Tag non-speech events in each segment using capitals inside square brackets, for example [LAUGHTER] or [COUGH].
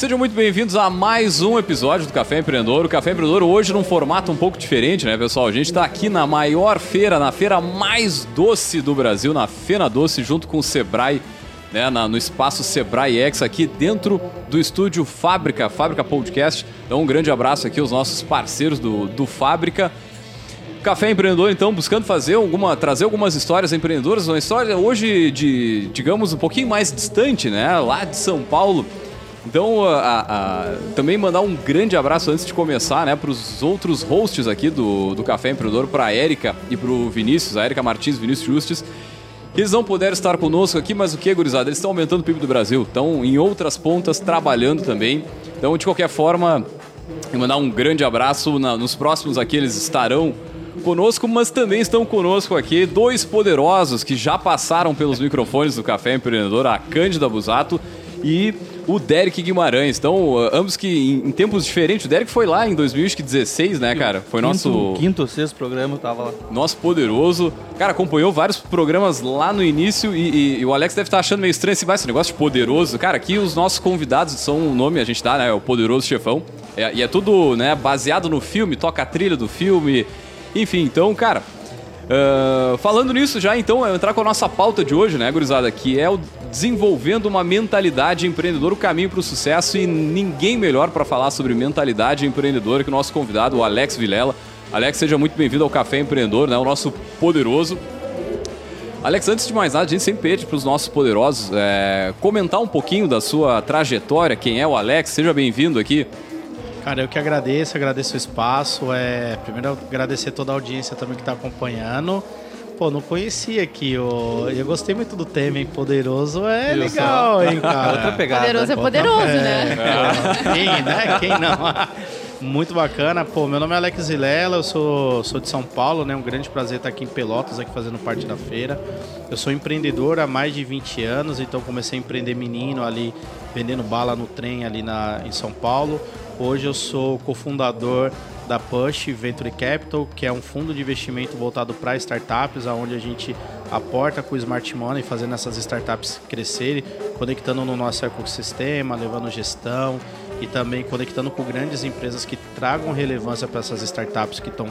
Sejam muito bem-vindos a mais um episódio do Café Empreendedor. O Café Empreendedor hoje num formato um pouco diferente, né, pessoal? A gente está aqui na maior feira, na feira mais doce do Brasil, na Fena Doce, junto com o Sebrae, né, na, no espaço Sebrae X, aqui dentro do estúdio Fábrica, Fábrica Podcast. Então, um grande abraço aqui aos nossos parceiros do, do Fábrica. Café Empreendedor, então, buscando fazer alguma, trazer algumas histórias empreendedoras, uma história hoje de, digamos, um pouquinho mais distante, né? Lá de São Paulo. Então, a, a, também mandar um grande abraço antes de começar, né, para os outros hosts aqui do, do Café Empreendedor, para a Érica e para o Vinícius, a Érica Martins Vinícius Justes. Eles não puderam estar conosco aqui, mas o que, gurizada? Eles estão aumentando o PIB do Brasil, estão em outras pontas trabalhando também. Então, de qualquer forma, mandar um grande abraço. Na, nos próximos aqui eles estarão conosco, mas também estão conosco aqui dois poderosos que já passaram pelos microfones do Café Empreendedor, a Cândida Busato e o Derek Guimarães. Então, ambos que em, em, tempos diferentes. O Derek foi lá em 2016, né, cara? Foi quinto, nosso. Quinto ou sexto programa, tava lá. Nosso poderoso. Cara, acompanhou vários programas lá no início e, e, e o Alex deve estar achando meio estranho esse, esse negócio de poderoso. Cara, aqui os nossos convidados são o nome, a gente dá, né? O Poderoso Chefão. É, e é tudo né, baseado no filme, toca a trilha do filme. Enfim, então, cara, Uh, falando nisso já, então, entrar com a nossa pauta de hoje, né, gurizada? Que é o desenvolvendo uma mentalidade empreendedora, o caminho para o sucesso e ninguém melhor para falar sobre mentalidade empreendedora que o nosso convidado, o Alex Vilela. Alex, seja muito bem-vindo ao Café Empreendedor, né? O nosso poderoso. Alex, antes de mais nada, a gente sempre pede para os nossos poderosos é, comentar um pouquinho da sua trajetória, quem é o Alex, seja bem-vindo aqui. Cara, eu que agradeço, agradeço o espaço. É, primeiro agradecer toda a audiência também que está acompanhando. Pô, não conhecia aqui. Eu, eu gostei muito do tema, hein? Poderoso é eu legal, hein, [LAUGHS] cara? Outra pegada. Poderoso é poderoso, é, né? É. Quem, né? Quem não? Muito bacana. Pô, meu nome é Alex Vilela, eu sou, sou de São Paulo, né? Um grande prazer estar aqui em Pelotas, aqui fazendo parte da feira. Eu sou empreendedor há mais de 20 anos, então comecei a empreender menino ali, vendendo bala no trem ali na, em São Paulo. Hoje eu sou cofundador da Push Venture Capital, que é um fundo de investimento voltado para startups, onde a gente aporta com o Smart Money, fazendo essas startups crescerem, conectando no nosso ecossistema, levando gestão e também conectando com grandes empresas que tragam relevância para essas startups que estão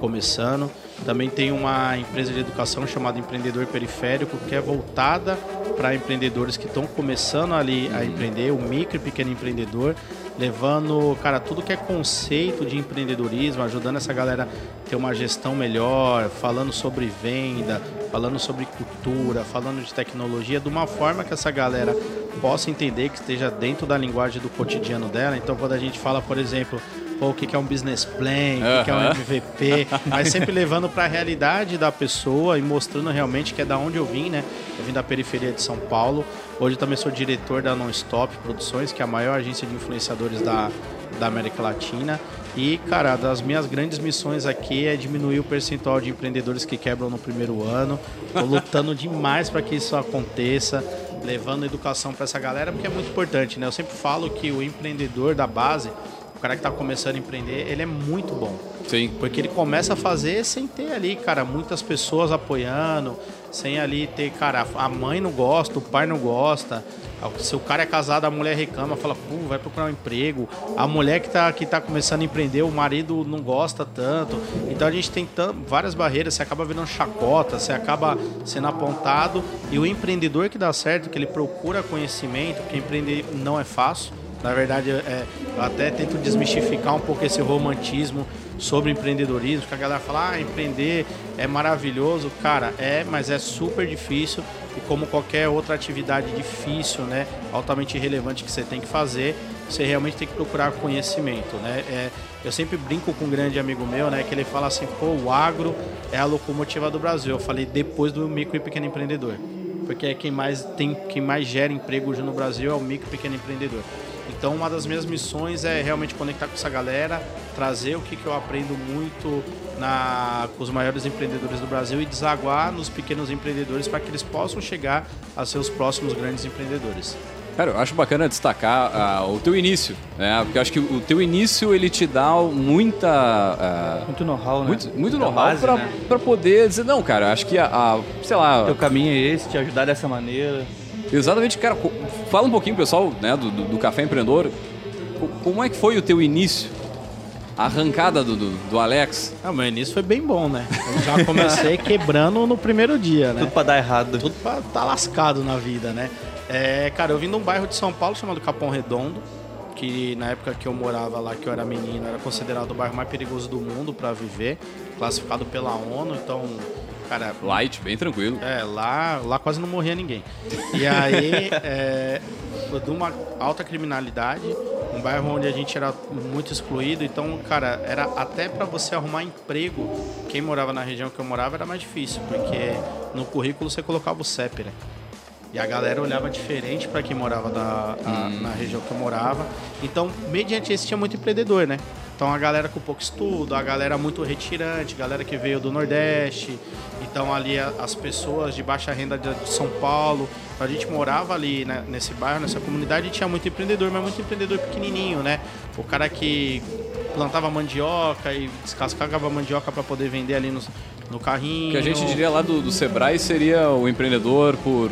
começando. Também tem uma empresa de educação chamada Empreendedor Periférico, que é voltada para empreendedores que estão começando ali a empreender, o micro e pequeno empreendedor, levando, cara, tudo que é conceito de empreendedorismo, ajudando essa galera a ter uma gestão melhor, falando sobre venda, falando sobre cultura, falando de tecnologia, de uma forma que essa galera possa entender, que esteja dentro da linguagem do cotidiano dela. Então, quando a gente fala, por exemplo, o que é um business plan, o que é um MVP, mas sempre levando para a realidade da pessoa e mostrando realmente que é da onde eu vim, né? Eu vim da periferia de São Paulo. Hoje também sou diretor da Non-Stop Produções, que é a maior agência de influenciadores da, da América Latina. E, cara, das minhas grandes missões aqui é diminuir o percentual de empreendedores que quebram no primeiro ano. Estou lutando demais para que isso aconteça, levando educação para essa galera, porque é muito importante, né? Eu sempre falo que o empreendedor da base o cara que está começando a empreender, ele é muito bom. Sim. Porque ele começa a fazer sem ter ali, cara, muitas pessoas apoiando, sem ali ter, cara, a mãe não gosta, o pai não gosta. Se o cara é casado, a mulher reclama, fala, pô, vai procurar um emprego. A mulher que está que tá começando a empreender, o marido não gosta tanto. Então a gente tem várias barreiras, você acaba virando chacota, você acaba sendo apontado. E o empreendedor que dá certo, que ele procura conhecimento, porque empreender não é fácil. Na verdade, é, eu até tento desmistificar um pouco esse romantismo sobre empreendedorismo, que a galera fala, ah, empreender é maravilhoso. Cara, é, mas é super difícil e como qualquer outra atividade difícil, né, altamente relevante que você tem que fazer, você realmente tem que procurar conhecimento, né? É, eu sempre brinco com um grande amigo meu, né, que ele fala assim, pô, o agro é a locomotiva do Brasil. Eu falei depois do micro e pequeno empreendedor, porque é quem mais tem, quem mais gera emprego hoje no Brasil é o micro e pequeno empreendedor. Então, uma das minhas missões é realmente conectar com essa galera, trazer o que, que eu aprendo muito na, com os maiores empreendedores do Brasil e desaguar nos pequenos empreendedores para que eles possam chegar a ser os próximos grandes empreendedores. Cara, eu acho bacana destacar uh, o teu início, né? Porque eu acho que o teu início ele te dá muita. Uh, muito know-how, né? Muito, muito know-how para né? poder dizer, não, cara, acho que a, a sei lá. O teu caminho é esse, te ajudar dessa maneira. Exatamente, cara. Fala um pouquinho, pessoal, né, do, do, Café Empreendedor. co- como é que foi o teu início? A arrancada do, do, do Alex? Ah, meu início foi bem bom, né? Eu já comecei [LAUGHS] quebrando no primeiro dia, né? Tudo pra dar errado. Tudo pra tá lascado na vida, né? É, cara, eu vim de um bairro de São Paulo chamado Capão Redondo, que na época que eu morava lá, que eu era menino, era considerado o bairro mais perigoso do mundo para viver, classificado pela ONU, então, cara, Light, bem tranquilo. é, lá, lá quase não morria ninguém. E aí, é, de uma alta criminalidade, um bairro onde a gente era muito excluído, então, cara, era até para você arrumar emprego, quem morava na região que eu morava era mais difícil, porque no currículo você colocava o CEP, né? E a galera olhava diferente para quem morava na, a- na região que eu morava. Então, mediante isso, tinha muito empreendedor, né? Então, a galera com pouco estudo, a galera muito retirante, galera que veio do Nordeste. Então, ali as pessoas de baixa renda de São Paulo. Então, a gente morava ali né, nesse bairro, nessa comunidade, e tinha muito empreendedor, mas muito empreendedor pequenininho, né? O cara que plantava mandioca e descascava mandioca para poder vender ali no, no carrinho. Que a gente diria lá do, do Sebrae seria o empreendedor por.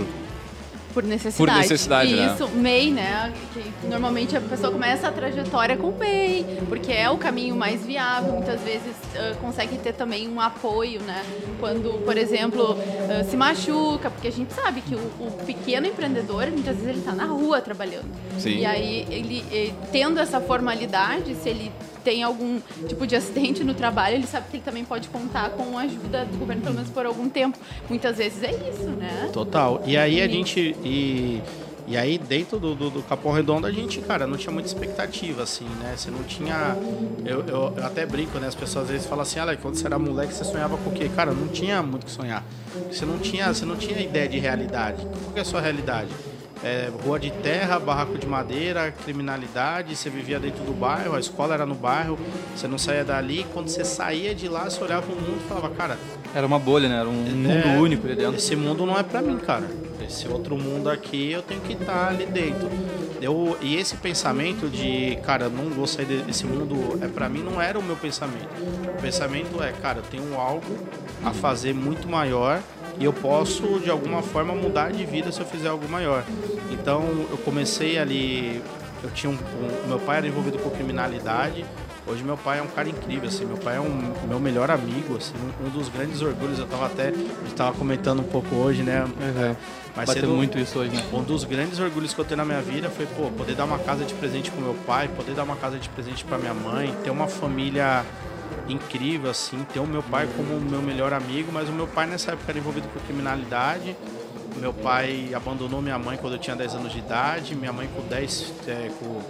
Por necessidade. Por necessidade, e né? Isso, MEI, né? Que normalmente a pessoa começa a trajetória com MEI, porque é o caminho mais viável. Muitas vezes ah, consegue ter também um apoio, né? Quando, por exemplo, ah, se machuca, porque a gente sabe que o, o pequeno empreendedor, muitas vezes ele está na rua trabalhando. Sim. E aí, ele, eh, tendo essa formalidade, se ele tem algum tipo de acidente no trabalho, ele sabe que ele também pode contar com a ajuda do governo, pelo menos por algum tempo. Muitas vezes é isso, né? Total. E aí a gente. E, e aí dentro do, do, do Capão Redondo a gente, cara, não tinha muita expectativa, assim, né? Você não tinha. Eu, eu, eu até brinco, né? As pessoas às vezes falam assim, olha, quando você era moleque, você sonhava com o quê? Cara, não tinha muito o que sonhar. Você não tinha, você não tinha ideia de realidade. Qual que é a sua realidade? É, rua de terra, barraco de madeira, criminalidade, você vivia dentro do bairro, a escola era no bairro, você não saía dali. Quando você saía de lá, você olhava o mundo e falava, cara, Era uma bolha, né? Era um mundo é, único ali dentro. Esse mundo não é pra mim, cara. Esse outro mundo aqui eu tenho que estar ali dentro. Eu, e esse pensamento de, cara, não vou sair desse mundo, é para mim não era o meu pensamento. O pensamento é, cara, eu tenho algo a fazer muito maior e eu posso de alguma forma mudar de vida se eu fizer algo maior. Então eu comecei ali, eu tinha um, um- meu pai era envolvido com criminalidade. Hoje meu pai é um cara incrível, assim, meu pai é um meu melhor amigo, assim, um, dos grandes orgulhos. Eu tava até, a gente tava comentando um pouco hoje, né? Mas Bateu cedo- muito isso hoje, né? um dos grandes orgulhos que eu tenho na minha vida foi, pô, poder dar uma casa de presente pro meu pai, poder dar uma casa de presente pra minha mãe, ter uma família incrível, assim, ter o meu pai como meu melhor amigo, mas o meu pai nessa época era envolvido com criminalidade. Meu pai abandonou minha mãe quando eu tinha 10 anos de idade, minha mãe com 10, é, com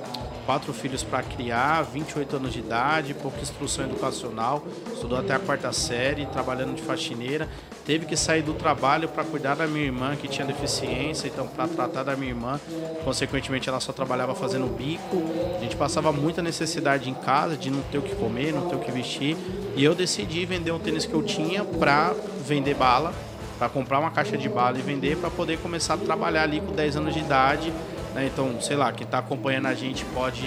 quatro filhos para criar, 28 anos de idade, pouca instrução educacional, estudou até a quarta série, trabalhando de faxineira, teve que sair do trabalho para cuidar da minha irmã que tinha deficiência, então para tratar da minha irmã, consequentemente ela só trabalhava fazendo bico. A gente passava muita necessidade em casa de não ter o que comer, não ter o que vestir, e eu decidi vender um tênis que eu tinha para vender bala para comprar uma caixa de bala e vender para poder começar a trabalhar ali com 10 anos de idade. Né? Então, sei lá, quem está acompanhando a gente pode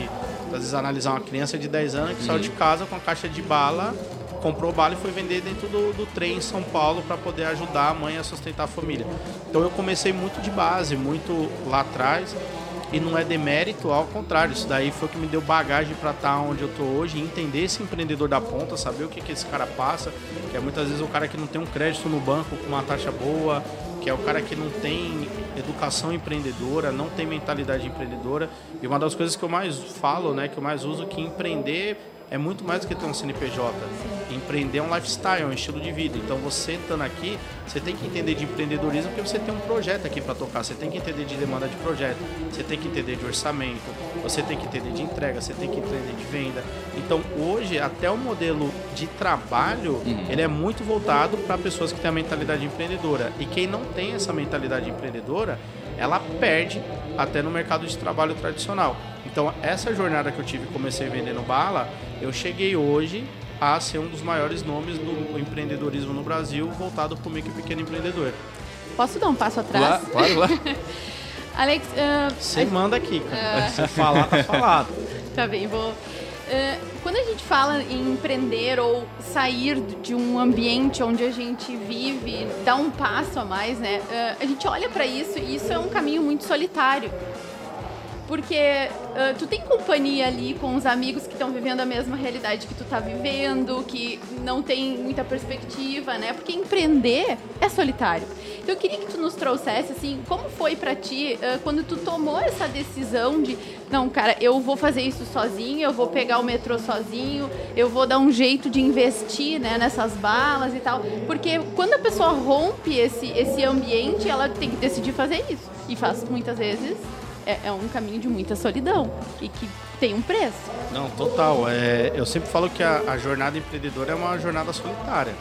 às vezes analisar uma criança de 10 anos que saiu de casa com a caixa de bala, comprou bala e foi vender dentro do, do trem em São Paulo para poder ajudar a mãe a sustentar a família. Então eu comecei muito de base, muito lá atrás. E não é demérito, ao contrário, isso daí foi o que me deu bagagem para estar onde eu tô hoje, entender esse empreendedor da ponta, saber o que, que esse cara passa, que é muitas vezes o cara que não tem um crédito no banco com uma taxa boa, que é o cara que não tem educação empreendedora, não tem mentalidade empreendedora. E uma das coisas que eu mais falo, né, que eu mais uso, que empreender é muito mais do que ter um CNPJ. Empreender é um lifestyle, é um estilo de vida. Então você estando aqui, você tem que entender de empreendedorismo porque você tem um projeto aqui para tocar. Você tem que entender de demanda de projeto, você tem que entender de orçamento, você tem que entender de entrega, você tem que entender de venda. Então hoje até o modelo de trabalho ele é muito voltado para pessoas que têm a mentalidade empreendedora. E quem não tem essa mentalidade empreendedora, ela perde até no mercado de trabalho tradicional. Então, essa jornada que eu tive, comecei vendendo bala, eu cheguei hoje a ser um dos maiores nomes do empreendedorismo no Brasil, voltado para o micro e pequeno empreendedor. Posso dar um passo Lá, atrás? claro, lá. [LAUGHS] Alex, ah, Você manda aqui, cara. Se falar, tá falado. [LAUGHS] Tá bem, vou. Eh, quando a gente fala em empreender ou sair de um ambiente onde a gente vive, dar um passo a mais, né? a gente olha para isso e isso é um caminho muito solitário. Porque uh, tu tem companhia ali com os amigos que estão vivendo a mesma realidade que tu tá vivendo, que não tem muita perspectiva, né? Porque empreender é solitário. Então eu queria que tu nos trouxesse, assim, como foi para ti uh, quando tu tomou essa decisão de, não, cara, eu vou fazer isso sozinho, eu vou pegar o metrô sozinho, eu vou dar um jeito de investir, né, nessas balas e tal. Porque quando a pessoa rompe esse, esse ambiente, ela tem que decidir fazer isso. E faz muitas vezes é, é, um caminho de muita solidão e que tem um preço. Não, total. É, eu sempre falo que a, a jornada empreendedora é uma jornada solitária.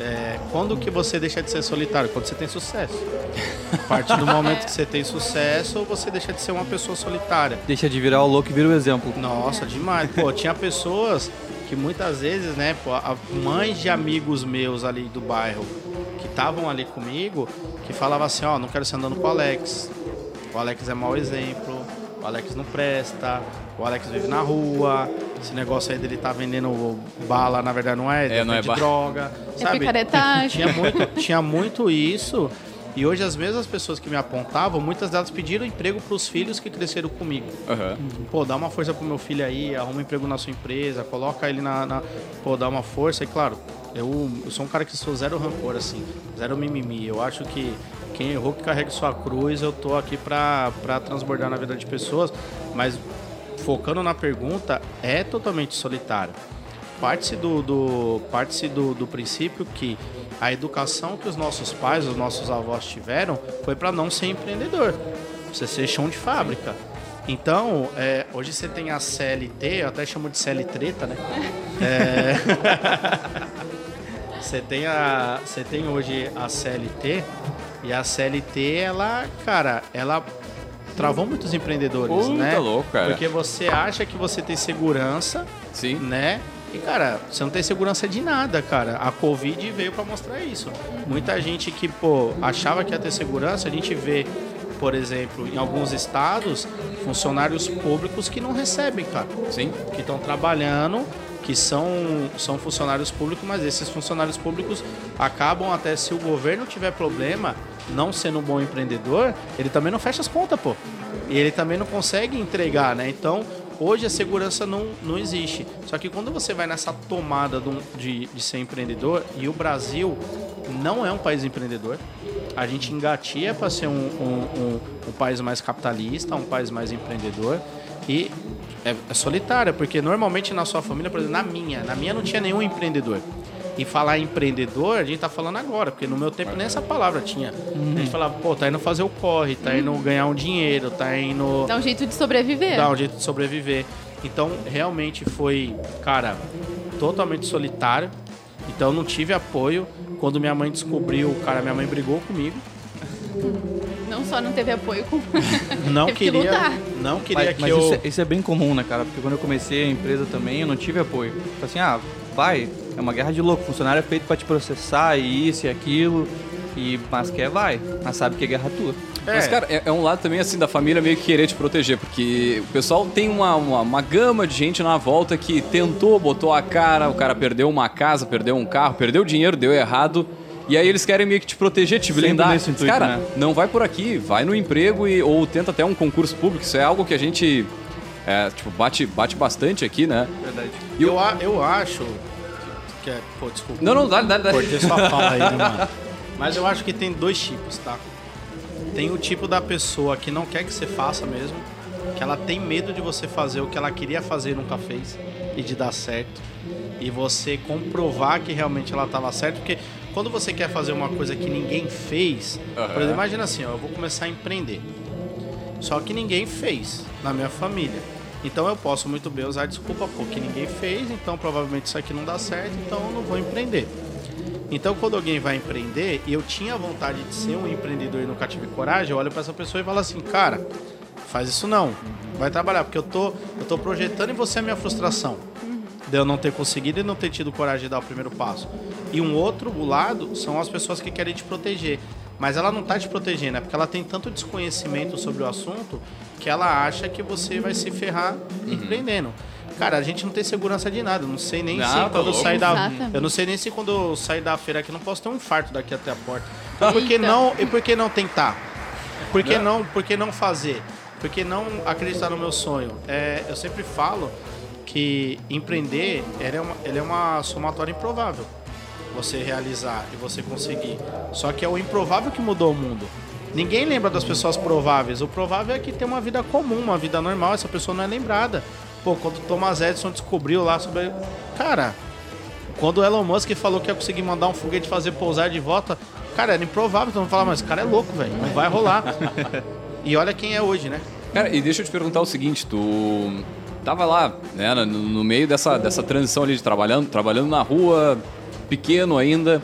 É, quando que você deixa de ser solitário? Quando você tem sucesso. A partir do momento que você tem sucesso, você deixa de ser uma pessoa solitária. Deixa de virar o louco e vira o exemplo. Nossa, demais. Pô, tinha pessoas que muitas vezes, né, pô, mães de amigos meus ali do bairro que estavam ali comigo, que falavam assim, ó, oh, não quero ser andando com o Alex. O Alex é mau exemplo, o Alex não presta, o Alex vive na rua, esse negócio aí dele tá vendendo bala, na verdade não é, é não é de droga, [LAUGHS] é sabe? picaretagem. Tinha muito, tinha muito isso. E hoje as mesmas pessoas que me apontavam, muitas delas pediram emprego para os filhos que cresceram comigo. Uhum. Pô, dá uma força pro meu filho aí, arruma um emprego na sua empresa, coloca ele na, na... Pô, dá uma força. E claro, eu, eu sou um cara que sou zero rancor, assim, zero mimimi. Eu acho que quem errou que carregue sua cruz, eu tô aqui para transbordar na vida de pessoas, mas focando na pergunta, é totalmente solitário. Parte-se do, do, parte do, do princípio que a educação que os nossos pais, os nossos avós tiveram, foi para não ser empreendedor, você ser chão de fábrica. Então, é, hoje você tem a CLT, eu até chamo de CL treta, né? [LAUGHS] É... [LAUGHS] você, tem a, você tem hoje a CLT, e a CLT, ela, cara, ela travou muitos empreendedores, Puta né? louco, cara. Porque você acha que você tem segurança, Sim. né? E, cara, você não tem segurança de nada, cara. A Covid veio para mostrar isso. Muita gente que, pô, achava que ia ter segurança, a gente vê, por exemplo, em alguns estados, funcionários públicos que não recebem, cara. Sim. Que estão trabalhando que são, são funcionários públicos, mas esses funcionários públicos acabam até se o governo tiver problema, não sendo um bom empreendedor, ele também não fecha as contas, pô. E ele também não consegue entregar, né? Então, hoje a segurança não, não existe. Só que quando você vai nessa tomada de, de ser empreendedor, e o Brasil não é um país empreendedor, a gente engatia para ser um, um, um, um país mais capitalista, um país mais empreendedor. E é, é solitária, porque normalmente na sua família, por exemplo, na minha, na minha não tinha nenhum empreendedor. E falar empreendedor, a gente tá falando agora, porque no meu tempo nem essa palavra tinha. Uhum. A gente falava, pô, tá indo fazer o corre, tá indo ganhar um dinheiro, tá indo. Dá um jeito de sobreviver. Dá um jeito de sobreviver. Então, realmente foi, cara, totalmente solitário. Então, não tive apoio. Quando minha mãe descobriu, cara, minha mãe brigou comigo. Não só não teve apoio, como [LAUGHS] não teve queria, que lutar. Não queria mas, que mas eu... isso, é, isso é bem comum, né, cara? Porque quando eu comecei a empresa também, eu não tive apoio. Tipo assim, ah, vai, é uma guerra de louco. O funcionário é feito para te processar e isso e aquilo. E, mas quer, vai. Mas sabe que é guerra tua. É. Mas, cara, é, é, um lado também, assim, da família meio que querer te proteger, porque o pessoal tem uma, uma, uma, gama de gente na volta que tentou, botou a cara, o cara perdeu uma casa, perdeu um carro, perdeu dinheiro, deu errado. E aí eles querem meio que te proteger, te blindar. Nesse intuito, Cara, né? não vai por aqui, vai no emprego e, ou tenta até um concurso público. Isso é algo que a gente é, tipo, bate, bate bastante aqui, né? Verdade. E eu, eu, eu acho. Que é, pô, desculpa. Não, não, dá, dá, dá. Cortei sua [LAUGHS] fala aí, né, mano? Mas eu acho que tem dois tipos, tá? Tem o tipo da pessoa que não quer que você faça mesmo, que ela tem medo de você fazer o que ela queria fazer e nunca fez, e de dar certo. E você comprovar que realmente ela estava certa, porque quando você quer fazer uma coisa que ninguém fez, uhum. por exemplo, imagina assim, ó, eu vou começar a empreender. Só que ninguém fez na minha família. Então eu posso muito bem usar desculpa porque ninguém fez, então provavelmente isso aqui não dá certo, então eu não vou empreender. Então quando alguém vai empreender e eu tinha vontade de ser um empreendedor e nunca tive coragem, eu olho para essa pessoa e falo assim, cara, faz isso não, vai trabalhar porque eu tô eu tô projetando em você a minha frustração de eu não ter conseguido e não ter tido coragem de dar o primeiro passo. E um outro lado são as pessoas que querem te proteger. Mas ela não está te protegendo, é porque ela tem tanto desconhecimento sobre o assunto que ela acha que você vai se ferrar uhum. empreendendo. Cara, a gente não tem segurança de nada. Eu não sei nem não, se tá quando eu sair da. Eu não sei nem se quando eu sair da feira aqui não posso ter um infarto daqui até a porta. Então por que não? E por que não tentar? Por que não, por que não fazer? Por que não acreditar no meu sonho? É, eu sempre falo que empreender ele é, uma, ele é uma somatória improvável. Você realizar e você conseguir. Só que é o improvável que mudou o mundo. Ninguém lembra das pessoas prováveis. O provável é que tem uma vida comum, uma vida normal. Essa pessoa não é lembrada. Pô, quando o Thomas Edison descobriu lá sobre. Cara, quando o Elon Musk falou que ia conseguir mandar um foguete fazer pousar de volta, cara, era improvável. Então falar, mas esse cara é louco, velho. Não vai rolar. e olha quem é hoje, né? Cara, e deixa eu te perguntar o seguinte, tu tava lá, né, no, no meio dessa, dessa transição ali de trabalhando, trabalhando na rua, pequeno ainda.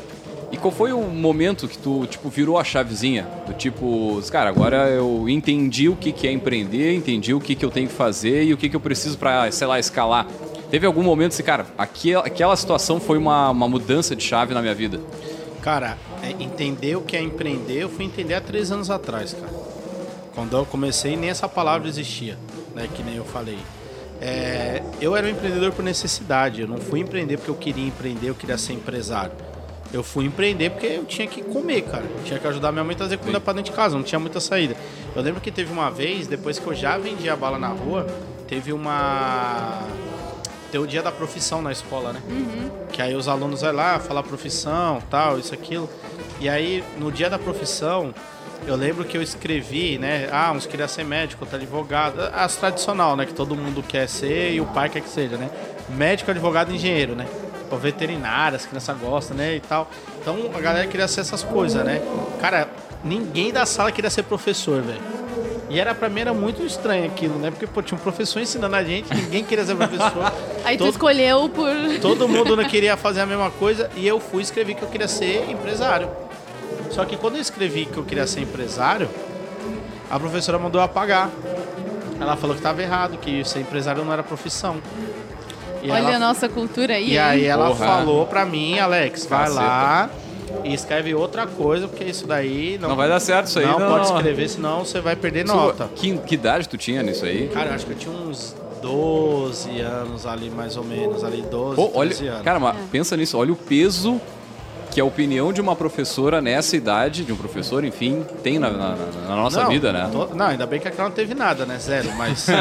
E qual foi o momento que tu, tipo, virou a chavezinha? Do tipo, cara, agora eu entendi o que, que é empreender, entendi o que, que eu tenho que fazer e o que, que eu preciso para, sei lá, escalar. Teve algum momento assim, cara, aquela, aquela situação foi uma, uma mudança de chave na minha vida? Cara, é, entender o que é empreender, eu fui entender há três anos atrás, cara. Quando eu comecei, nem essa palavra existia, né? Que nem eu falei. É, eu era um empreendedor por necessidade. Eu não fui empreender porque eu queria empreender, eu queria ser empresário. Eu fui empreender porque eu tinha que comer, cara. Eu tinha que ajudar minha mãe a trazer comida para dentro de casa, não tinha muita saída. Eu lembro que teve uma vez, depois que eu já vendia bala na rua, teve uma. Tem o dia da profissão na escola, né? Uhum. Que aí os alunos vão lá, falar profissão, tal, isso, aquilo. E aí, no dia da profissão, eu lembro que eu escrevi, né? Ah, uns queria ser médico, outro advogado. As tradicional, né? Que todo mundo quer ser e o pai quer que seja, né? Médico, advogado e engenheiro, né? Ou veterinário, as crianças gostam, né? E tal. Então a galera queria ser essas coisas, né? Cara, ninguém da sala queria ser professor, velho. E era pra mim era muito estranho aquilo, né? Porque pô, tinha um professor ensinando a gente, ninguém queria ser professor. [LAUGHS] Aí tu Todo- escolheu por. Todo mundo não queria fazer a mesma coisa e eu fui escrever que eu queria ser empresário. Só que quando eu escrevi que eu queria ser empresário, a professora mandou eu apagar. Ela falou que estava errado, que ser empresário não era profissão. E Olha ela- a nossa cultura aí. E aí hein? ela Porra. falou pra mim, Alex, vai Caceta. lá e escreve outra coisa, porque isso daí não, Não vai dar certo isso aí, Não, não. pode escrever, senão você vai perder Isso- nota. Que, que idade tu tinha nisso aí? Cara, eu acho que eu tinha uns 12 anos ali, mais ou menos, ali 12, Pô, olha, 13 anos. cara, mas pensa nisso, olha o peso que a opinião de uma professora nessa idade, de um professor, enfim, tem na, na- na nossa Não, vida, né? tô- não, ainda bem que aquela não teve nada, né? Zero, mas [LAUGHS] Sim,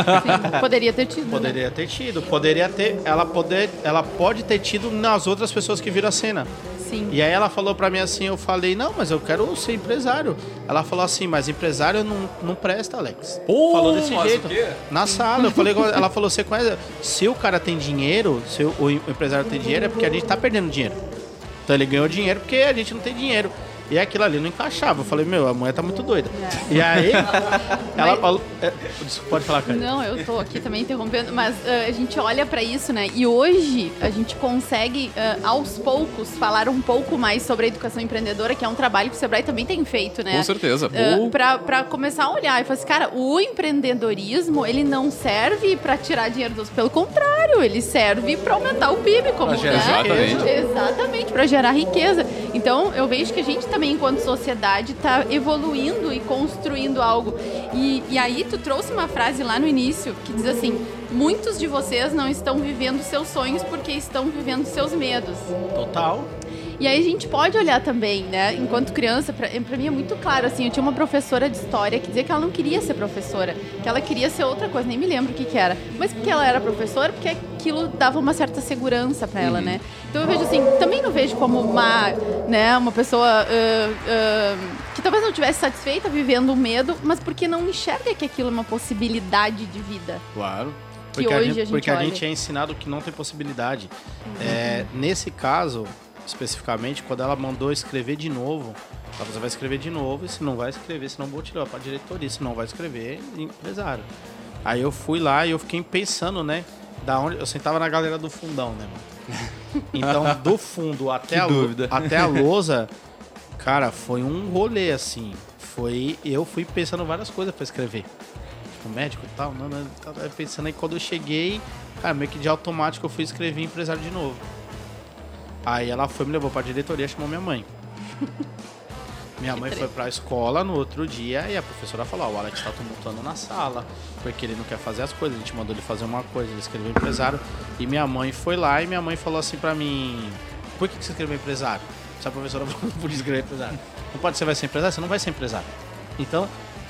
poderia ter tido. né? poderia ter tido. Poderia ter. Ela, poder, ela pode ter tido nas outras pessoas que viram a cena. Sim. E aí ela falou pra mim assim, eu falei, não, mas eu quero ser empresário. Ela falou assim, mas empresário não, não presta, Alex. Pô, falou desse jeito. o quê? Na sala, eu falei, [LAUGHS] ela falou, você conhece. Se o cara tem dinheiro, se o, o empresário tem dinheiro, é porque a gente tá perdendo dinheiro. Então ele ganhou dinheiro porque a gente não tem dinheiro. E aquilo ali não encaixava. Eu falei, meu, a mulher tá muito doida. É. E aí, [LAUGHS] ela. É, pode falar, cara. Não, eu tô aqui também interrompendo, mas ah, a gente olha pra isso, né? E hoje a gente consegue, ah, aos poucos, falar um pouco mais sobre a educação empreendedora, que é um trabalho que o Sebrae também tem feito, né? Com certeza. Ah, Pô, pra, pra começar a olhar e falar assim, cara, o empreendedorismo, ele não serve pra tirar dinheiro dos... Pelo contrário, ele serve pra aumentar o PIB, como, Pra gerar né? riqueza. Exatamente, pra gerar riqueza. Então, eu vejo que a gente também, enquanto sociedade, tá evoluindo e construindo algo. E, e aí, tu trouxe uma frase lá no início que diz assim: muitos de vocês não estão vivendo seus sonhos porque estão vivendo seus medos. Total. E aí a gente pode olhar também, né? Enquanto criança, pra, pra mim é muito claro, assim, eu tinha uma professora de história que dizia que ela não queria ser professora, que ela queria ser outra coisa, nem me lembro o que que era. Mas porque ela era professora, porque aquilo dava uma certa segurança pra ela, né? Então eu vejo assim, também não vejo como uma, né, uma pessoa ah, ah, que talvez não tivesse satisfeita vivendo o medo, mas porque não enxerga que aquilo é uma possibilidade de vida. Claro. Que Porque, a hoje gente, a gente porque a olha. gente é ensinado que não tem possibilidade. É, nesse caso, especificamente, quando ela mandou escrever de novo, ela, você vai escrever de novo, e se não vai escrever, se não vou te levar pra diretoria, se não vai escrever, empresário. Aí eu fui lá e eu fiquei pensando, né? Da onde eu sentava na galera do fundão, né, mano? [LAUGHS] Então, do fundo até a, dúvida. até a lousa, cara, foi um rolê assim. Foi, eu fui pensando várias coisas pra escrever. Tipo, médico e tal, não, não, tava pensando aí quando eu cheguei, cara, meio que de automático eu fui escrever empresário de novo. Aí ela foi, me levou pra diretoria, chamou minha mãe. [LAUGHS] Minha mãe foi pra escola no outro dia e a professora falou: o Alex tá tumultuando na sala, porque ele não quer fazer as coisas. A gente mandou ele fazer uma coisa, ele escreveu empresário. E minha mãe foi lá e minha mãe falou assim pra mim: por que, que você escreveu empresário? Se a professora falou: não podia escrever empresário. Não pode, você vai ser empresário? Você não vai ser empresário. Então,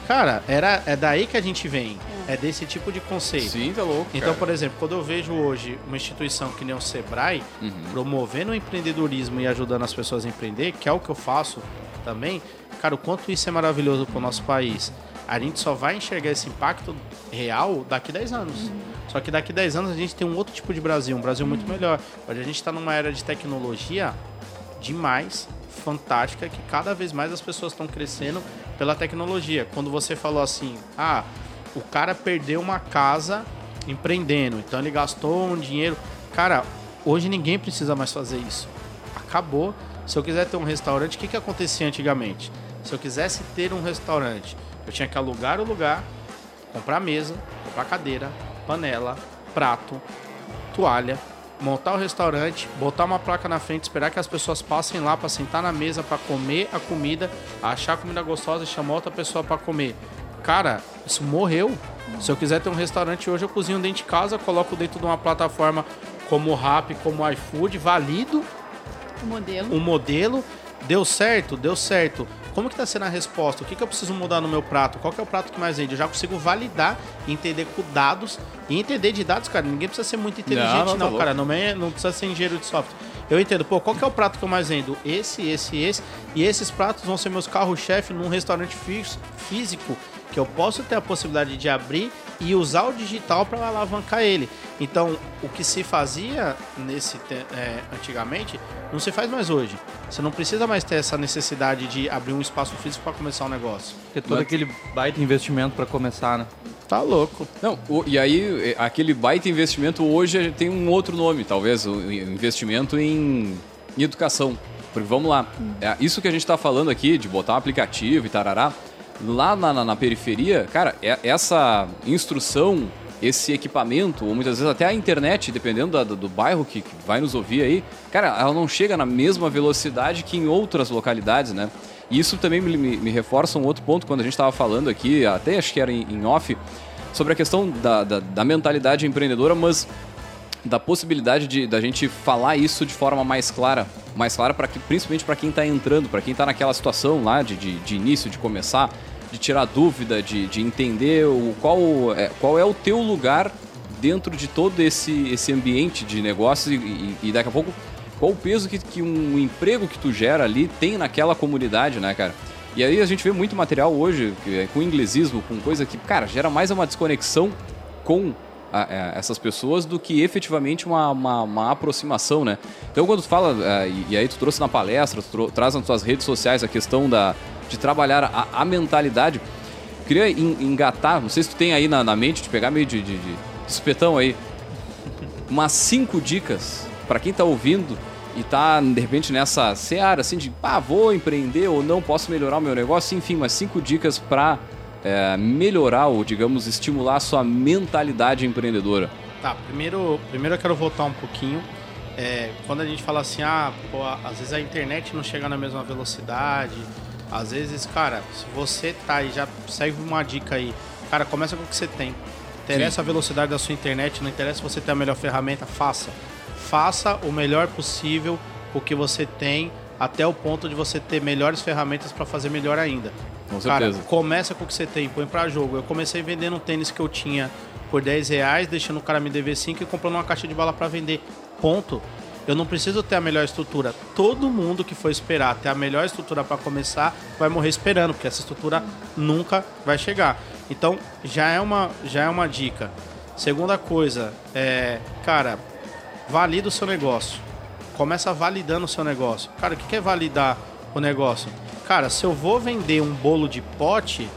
Cara, era, é daí que a gente vem. É desse tipo de conceito. Sim, tá louco. Então, cara. por exemplo, quando eu vejo hoje uma instituição que nem o Sebrae Uhum. promovendo o empreendedorismo e ajudando as pessoas a empreender, que é o que eu faço também, cara, o quanto isso é maravilhoso para o nosso país. A gente só vai enxergar esse impacto real daqui 10 anos. Só que daqui 10 anos a gente tem um outro tipo de Brasil, um Brasil muito melhor. Hoje a gente está numa era de tecnologia demais, fantástica, que cada vez mais as pessoas estão crescendo pela tecnologia. Quando você falou assim, ah, o cara perdeu uma casa empreendendo, então ele gastou um dinheiro. Cara, hoje ninguém precisa mais fazer isso. Acabou. Se eu quiser ter um restaurante, o que, que acontecia antigamente? Se eu quisesse ter um restaurante, eu tinha que alugar o lugar, comprar mesa, comprar cadeira, panela, prato, toalha, montar o restaurante, botar uma placa na frente, esperar que as pessoas passem lá para sentar na mesa para comer a comida, achar a comida gostosa e chamar outra pessoa para comer. Cara, isso morreu. Se eu quiser ter um restaurante hoje, eu cozinho dentro de casa, coloco dentro de uma plataforma como o Rappi, como o iFood, valido O modelo. um modelo, deu certo, deu certo. Como que tá sendo a resposta? O que, que eu preciso mudar no meu prato? Qual que é o prato que mais vende? Eu já consigo validar, entender com dados e entender de dados, cara. Ninguém precisa ser muito inteligente, Não, não, não, tá cara. Não, é, não precisa ser engenheiro de software. Eu entendo, pô, qual que é o prato que eu mais vendo? Esse, esse, esse. E esses pratos vão ser meus carros-chefe num restaurante fí- físico que eu posso ter a possibilidade de abrir e usar o digital para alavancar ele. Então, o que se fazia nesse é, antigamente não se faz mais hoje. Você não precisa mais ter essa necessidade de abrir um espaço físico para começar um negócio. Porque todo Mas- aquele baita investimento pra começar, né? Tá louco. Não, o- e aí, eh, aquele baita investimento hoje tem um outro nome, talvez, o investimento em, em educação. Porque vamos lá, é, isso que a gente está falando aqui, de botar um aplicativo e tarará, lá na, na- na periferia, cara, é- essa instrução, esse equipamento, ou muitas vezes até a internet, dependendo da- do, do bairro que, que vai nos ouvir aí, cara, ela não chega na mesma velocidade que em outras localidades, né? E isso também me, me- me reforça um outro ponto quando a gente estava falando aqui, até acho que era em, em off, sobre a questão da, da, da mentalidade empreendedora, mas da possibilidade de da gente falar isso de forma mais clara, mais clara para que principalmente para quem está entrando, para quem está naquela situação lá de, de, de início, de começar, de tirar dúvida, de, de entender o qual é, qual é o teu lugar dentro de todo esse esse ambiente de negócios e, e, e daqui a pouco qual o peso que, que um emprego que tu gera ali tem naquela comunidade, né, cara? E aí a gente vê muito material hoje é com inglesismo, com coisa que, cara, gera mais uma desconexão com a- a- essas pessoas do que efetivamente uma, uma, uma aproximação, né? Então quando tu fala, eh, e, e aí tu trouxe na palestra, tu traz nas tuas redes sociais a questão da, de trabalhar a, a mentalidade, queria en- engatar, não sei se tu tem aí na, na mente, de pegar meio de, de, de espetão aí, umas cinco dicas para quem tá ouvindo e tá de repente nessa seara assim de, ah, vou empreender ou não, posso melhorar o meu negócio, enfim, umas cinco dicas para melhorar ou, digamos, estimular a sua mentalidade empreendedora. Tá, primeiro, primeiro eu quero voltar um pouquinho. É, quando a gente fala assim, ah, pô, às vezes a internet não chega na mesma velocidade. Às vezes, cara, se você tá aí, já segue uma dica aí. Cara, começa com o que você tem. Interessa a velocidade da sua internet, não interessa se você tem a melhor ferramenta, faça. Faça o melhor possível o que você tem, até o ponto de você ter melhores ferramentas para fazer melhor ainda. Com Cara, certeza. começa com o que você tem, põe pra jogo. Eu comecei vendendo um tênis que eu tinha por 10 reais, deixando o cara me dever 5 e comprando uma caixa de bala pra vender. Ponto. Eu não preciso ter a melhor estrutura. Todo mundo que for esperar ter a melhor estrutura para começar vai morrer esperando, porque essa estrutura nunca vai chegar. Então, já é uma, já é uma dica. Segunda coisa, é, cara, valida o seu negócio. Começa validando o seu negócio. Cara, o que é validar o negócio? Cara, se eu vou vender um bolo de pote,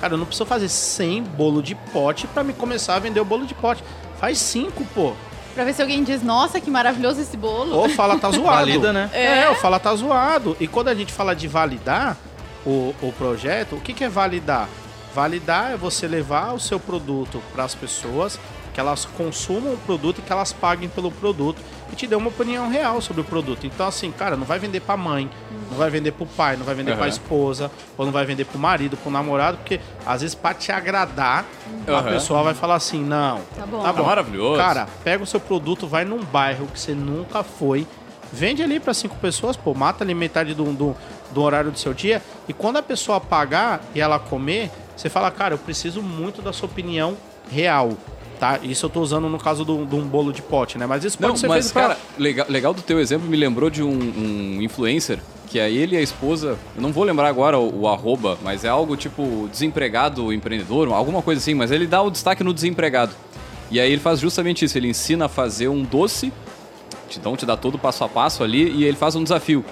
cara, eu não preciso fazer 100 bolo de pote para me começar a vender o bolo de pote. Faz 5, pô. Pra ver se alguém diz, nossa, que maravilhoso esse bolo. Ou fala tá zoado. Valida, né? É, É. ou fala tá zoado. E quando a gente fala de validar o, o projeto, o que, que é validar? Validar é você levar o seu produto para as pessoas, que elas consumam o produto e que elas paguem pelo produto e te dê uma opinião real sobre o produto. Então, assim, cara, não vai vender pra mãe, não vai vender pro pai, não vai vender Aham. pra esposa, ou não vai vender pro marido, pro namorado, porque às vezes pra te agradar, a Aham. pessoa vai falar assim: não, Tá bom. tá Tá maravilhoso. Cara, pega o seu produto, vai num bairro que você nunca foi, vende ali para cinco pessoas, pô, mata ali metade do, do, do horário do seu dia, e quando a pessoa pagar e ela comer, Você fala, cara, eu preciso muito da sua opinião real. Tá? Isso eu tô usando no caso de um bolo de pote, né? Mas isso pode Não, ser mas, feito pra- cara, legal, legal do teu exemplo me lembrou de um, um influencer que é ele e a esposa, eu não vou lembrar agora o, o arroba, mas é algo tipo desempregado empreendedor, alguma coisa assim, mas ele dá o destaque no desempregado. E aí ele faz justamente isso, ele ensina a fazer um doce, então te dá todo o passo a passo ali e ele faz um desafio.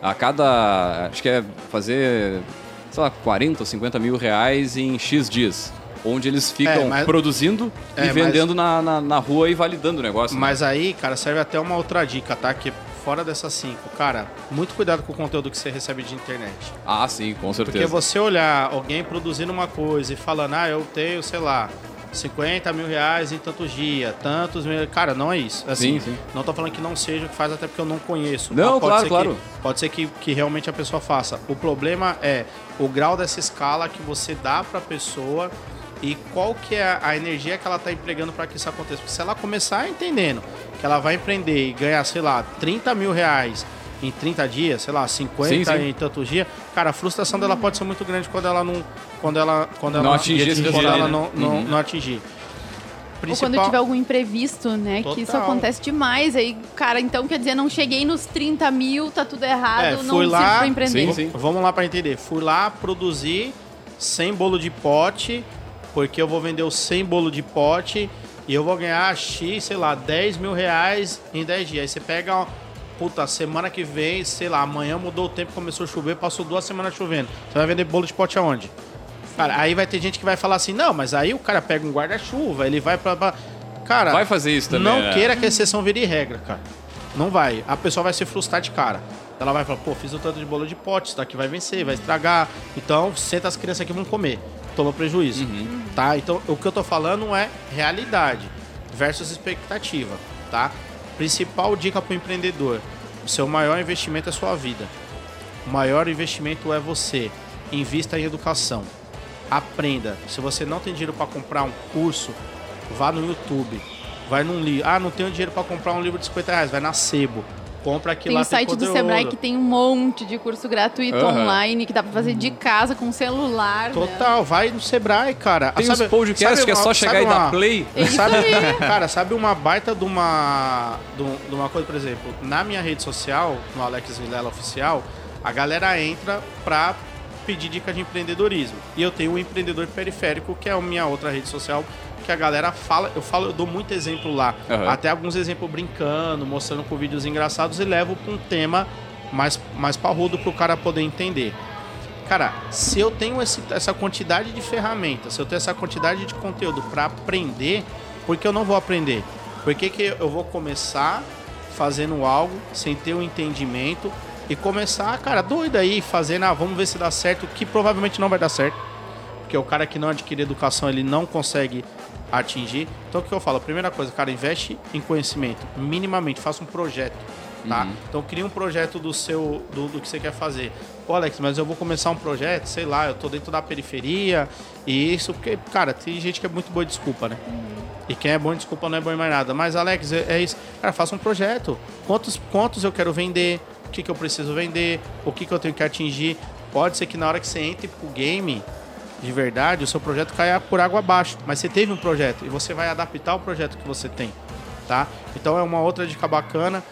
A cada, acho que é fazer, sei lá, 40 ou 50 mil reais em X dias. Onde eles ficam É, mas- produzindo É, e mas- vendendo na, na, na rua e validando o negócio. né? Mas aí, cara, serve até uma outra dica, tá? Que fora dessas cinco, cara, muito cuidado com o conteúdo que você recebe de internet. Ah, sim, com certeza. Porque você olhar alguém produzindo uma coisa e falando, ah, eu tenho, sei lá, 50 mil reais em tantos dias, tantos mil. Cara, não é isso. Assim, Sim, sim. Não tô falando que não seja o que faz, até porque eu não conheço. Não, pode claro, ser claro. Que, pode ser que, que realmente a pessoa faça. O problema é o grau dessa escala que você dá pra pessoa e qual que é a- energia que ela tá empregando para que isso aconteça. Porque se ela começar entendendo que ela vai empreender e ganhar, sei lá, 30 mil reais em 30 dias, sei lá, 50 Sim, sim. em tantos dias, cara, a frustração dela pode ser muito grande quando ela não. Quando ela. Quando ela Não atingir esse quando ela né? não, não, Uhum. não atingir. Ou quando tiver algum imprevisto, né? Que isso Total. acontece demais. Aí, cara, então quer dizer, não cheguei nos 30 mil, tá tudo errado, É, não lá, pra empreender. Sim, sim. Vamos lá para entender. Fui lá produzir 100 bolo de pote, porque eu vou vender os 100 bolo de pote e eu vou ganhar X, sei lá, 10 mil reais em 10 dias. Aí você pega, ó, puta, semana que vem, sei lá, amanhã mudou o tempo, começou a chover, passou duas semanas chovendo. Você vai vender bolo de pote aonde? Cara, aí vai ter gente que vai falar assim, não, mas aí o cara pega um guarda-chuva, ele vai pra... pra- Cara, Vai fazer isso também, Não né? queira que a exceção vire regra, cara. Não vai. A pessoa vai se frustrar de cara. Ela vai falar, pô, fiz o tanto de bolo de pote, isso daqui vai vencer, vai estragar. Então, senta as crianças aqui vão comer. Toma prejuízo. Uhum. Tá? Então, o que eu tô falando é realidade versus expectativa, tá? Principal dica pro empreendedor. O seu maior investimento é sua vida. O maior investimento é você. Invista em educação. Aprenda. Se você não tem dinheiro para comprar um curso, vá no YouTube. Vai num livro. Ah, não tenho dinheiro para comprar um livro de 50 reais. Vai na Sebo. Compra aquilo Tem lá. o site do. Sebrae que tem um monte de curso gratuito Aham. online que dá pra fazer de casa com celular. né? Total, vai no Sebrae, cara. Tem Ah, os podcasts sabe que é uma- só chegar sabe e dar uma- play. É Sabe, cara, sabe uma baita de uma, de um- de uma coisa, por exemplo, na minha rede social, no Alex Vilela Oficial, a galera entra pra pedir dica de empreendedorismo. E eu tenho o Empreendedor Periférico, que é a minha outra rede social, que a galera fala, eu falo, eu dou muito exemplo lá. Aham. Até alguns exemplos brincando, mostrando com vídeos engraçados e levo pra um tema mais, mais parrudo pro cara poder entender. Cara, se eu tenho esse- essa quantidade de ferramentas, se eu tenho essa quantidade de conteúdo para aprender, por que eu não vou aprender? Por que, que eu vou começar fazendo algo sem ter o entendimento e começar, cara, doido aí, fazendo, ah, vamos ver se dá certo, que provavelmente não vai dar certo. Porque o cara que não adquire educação, ele não consegue atingir. Então o que eu falo? Primeira coisa, cara, investe em conhecimento, minimamente, faça um projeto, tá? Então cria um projeto do seu do, do que você quer fazer. Pô, Alex, mas eu vou começar um projeto, sei lá, eu tô dentro da periferia e isso, porque, cara, tem gente que é muito boa de desculpa, né? E quem é bom de desculpa não é bom em mais nada. Mas, Alex, é, é isso. Cara, faça um projeto. Quantos, quantos eu quero vender? O que, que eu preciso vender? O que, que eu tenho que atingir? Pode ser que na hora que você entre pro game, de verdade, o seu projeto caia por água abaixo. Mas você teve um projeto e você vai adaptar o projeto que você tem, tá? Então é uma outra dica bacana.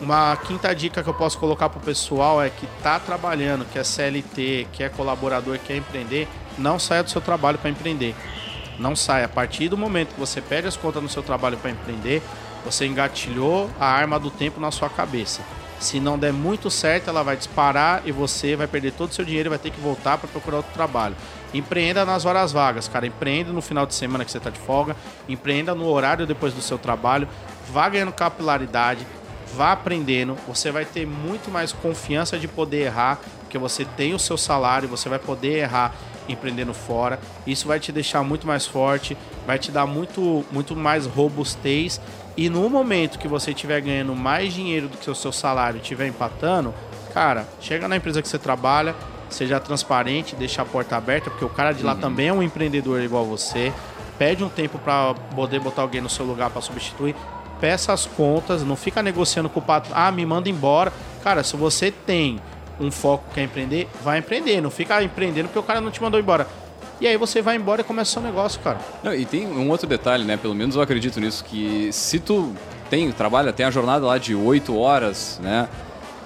Uma quinta dica que eu posso colocar pro pessoal é que tá trabalhando, que é CLT, que é colaborador, que quer empreender, não saia do seu trabalho para empreender. Não saia. A partir do momento que você perde as contas no seu trabalho para empreender, você engatilhou a arma do tempo na sua cabeça. Se não der muito certo, ela vai disparar e você vai perder todo o seu dinheiro e vai ter que voltar para procurar outro trabalho. Empreenda nas horas vagas, cara. Empreenda no final de semana que você está de folga. Empreenda no horário depois do seu trabalho. Vá ganhando capilaridade. Vá aprendendo. Você vai ter muito mais confiança de poder errar, porque você tem o seu salário, você vai poder errar empreendendo fora. Isso vai te deixar muito mais forte, vai te dar muito, muito mais robustez. E no momento que você estiver ganhando mais dinheiro do que o seu salário estiver empatando, cara, chega na empresa que você trabalha, seja transparente, deixa a porta aberta, porque o cara de lá também é um empreendedor igual você. Pede um tempo para poder botar alguém no seu lugar para substituir. Peça as contas, não fica negociando com o patrão. Ah, me manda embora. Cara, se você tem um foco que é empreender, vai empreender. Não fica empreendendo porque o cara não te mandou embora. E aí você vai embora e começa o seu negócio, cara. Não, e tem um outro detalhe, né? Pelo menos eu acredito nisso, que se tu tem, trabalha, tem a jornada lá de 8 horas, né?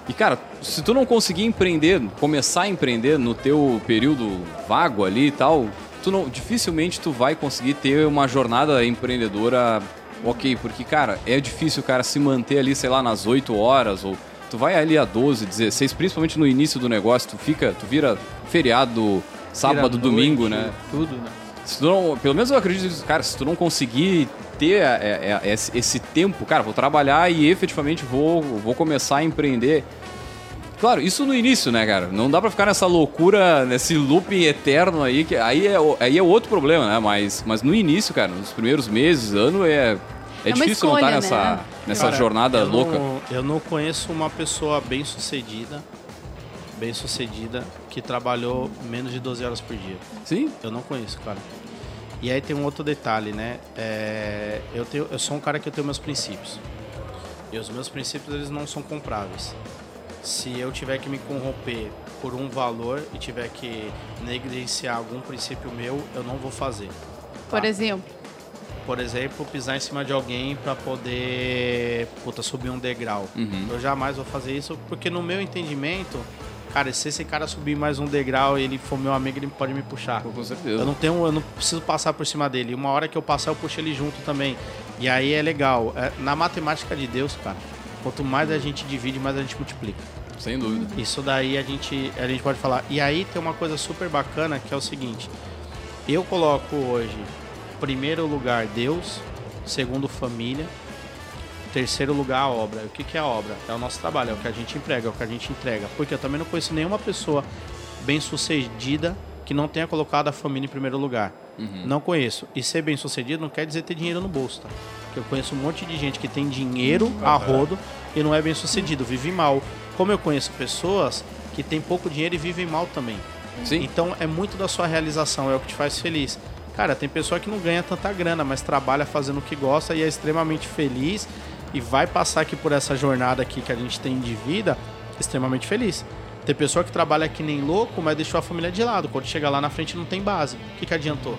E cara, se tu não conseguir empreender, começar a empreender no teu período vago ali e tal, tu não, dificilmente tu vai conseguir ter uma jornada empreendedora ok, porque cara, é difícil o cara se manter ali, sei lá, nas 8 horas ou tu vai ali a 12, 16, principalmente no início do negócio, tu fica, tu vira feriado sábado, Vira domingo, noite, né? Tudo, né? Se tu não, pelo menos eu acredito cara, se tu não conseguir ter é, é, esse, esse tempo, cara, vou trabalhar e efetivamente vou, vou começar a empreender. Claro, isso no início, né, cara? Não dá pra ficar nessa loucura, nesse looping eterno aí, que aí é, o- aí é outro problema, né? Mas, mas no início, cara, nos primeiros meses, ano, é, é, É difícil não estar escolha, nessa, né? nessa Cara, jornada eu louca. Não, eu não conheço uma pessoa bem sucedida, bem sucedida, que trabalhou menos de 12 horas por dia. Sim, Eu não conheço, cara. E aí tem um outro detalhe, né? É, eu, tenho, eu sou um cara que eu tenho meus princípios. E os meus princípios, eles não são compráveis. Se eu tiver que me corromper por um valor e tiver que negligenciar algum princípio meu, eu não vou fazer. Por tá? exemplo. Por exemplo, pisar em cima de alguém para poder puta, subir um degrau. Eu jamais vou fazer isso porque no meu entendimento, cara, se esse cara subir mais um degrau e ele for meu amigo, ele pode me puxar. com Eu certeza. não tenho, eu não preciso passar por cima dele. Uma hora que eu passar, eu puxo ele junto também. E aí é legal. É, na matemática de Deus, cara, quanto mais a gente divide, mais a gente multiplica. Sem dúvida. Isso daí a gente, a gente pode falar. E aí tem uma coisa super bacana que é o seguinte: eu coloco hoje, primeiro lugar, Deus, segundo, família, terceiro lugar, a obra. O que, que é a obra? É o nosso trabalho, é o que a gente emprega, é o que a gente entrega. Porque eu também não conheço nenhuma pessoa bem sucedida que não tenha colocado a família em primeiro lugar. Não conheço. E ser bem sucedido não quer dizer ter dinheiro no bolso, tá? Porque eu conheço um monte de gente que tem dinheiro a rodo e não é bem sucedido, vive mal. Como eu conheço pessoas que têm pouco dinheiro e vivem mal também. Sim. Então é muito da sua realização, é o que te faz feliz. Cara, tem pessoa que não ganha tanta grana, mas trabalha fazendo o que gosta e é extremamente feliz e vai passar aqui por essa jornada aqui que a gente tem de vida extremamente feliz. Tem pessoa que trabalha que nem louco, mas deixou a família de lado. Quando chega lá na frente não tem base. O que, que adiantou?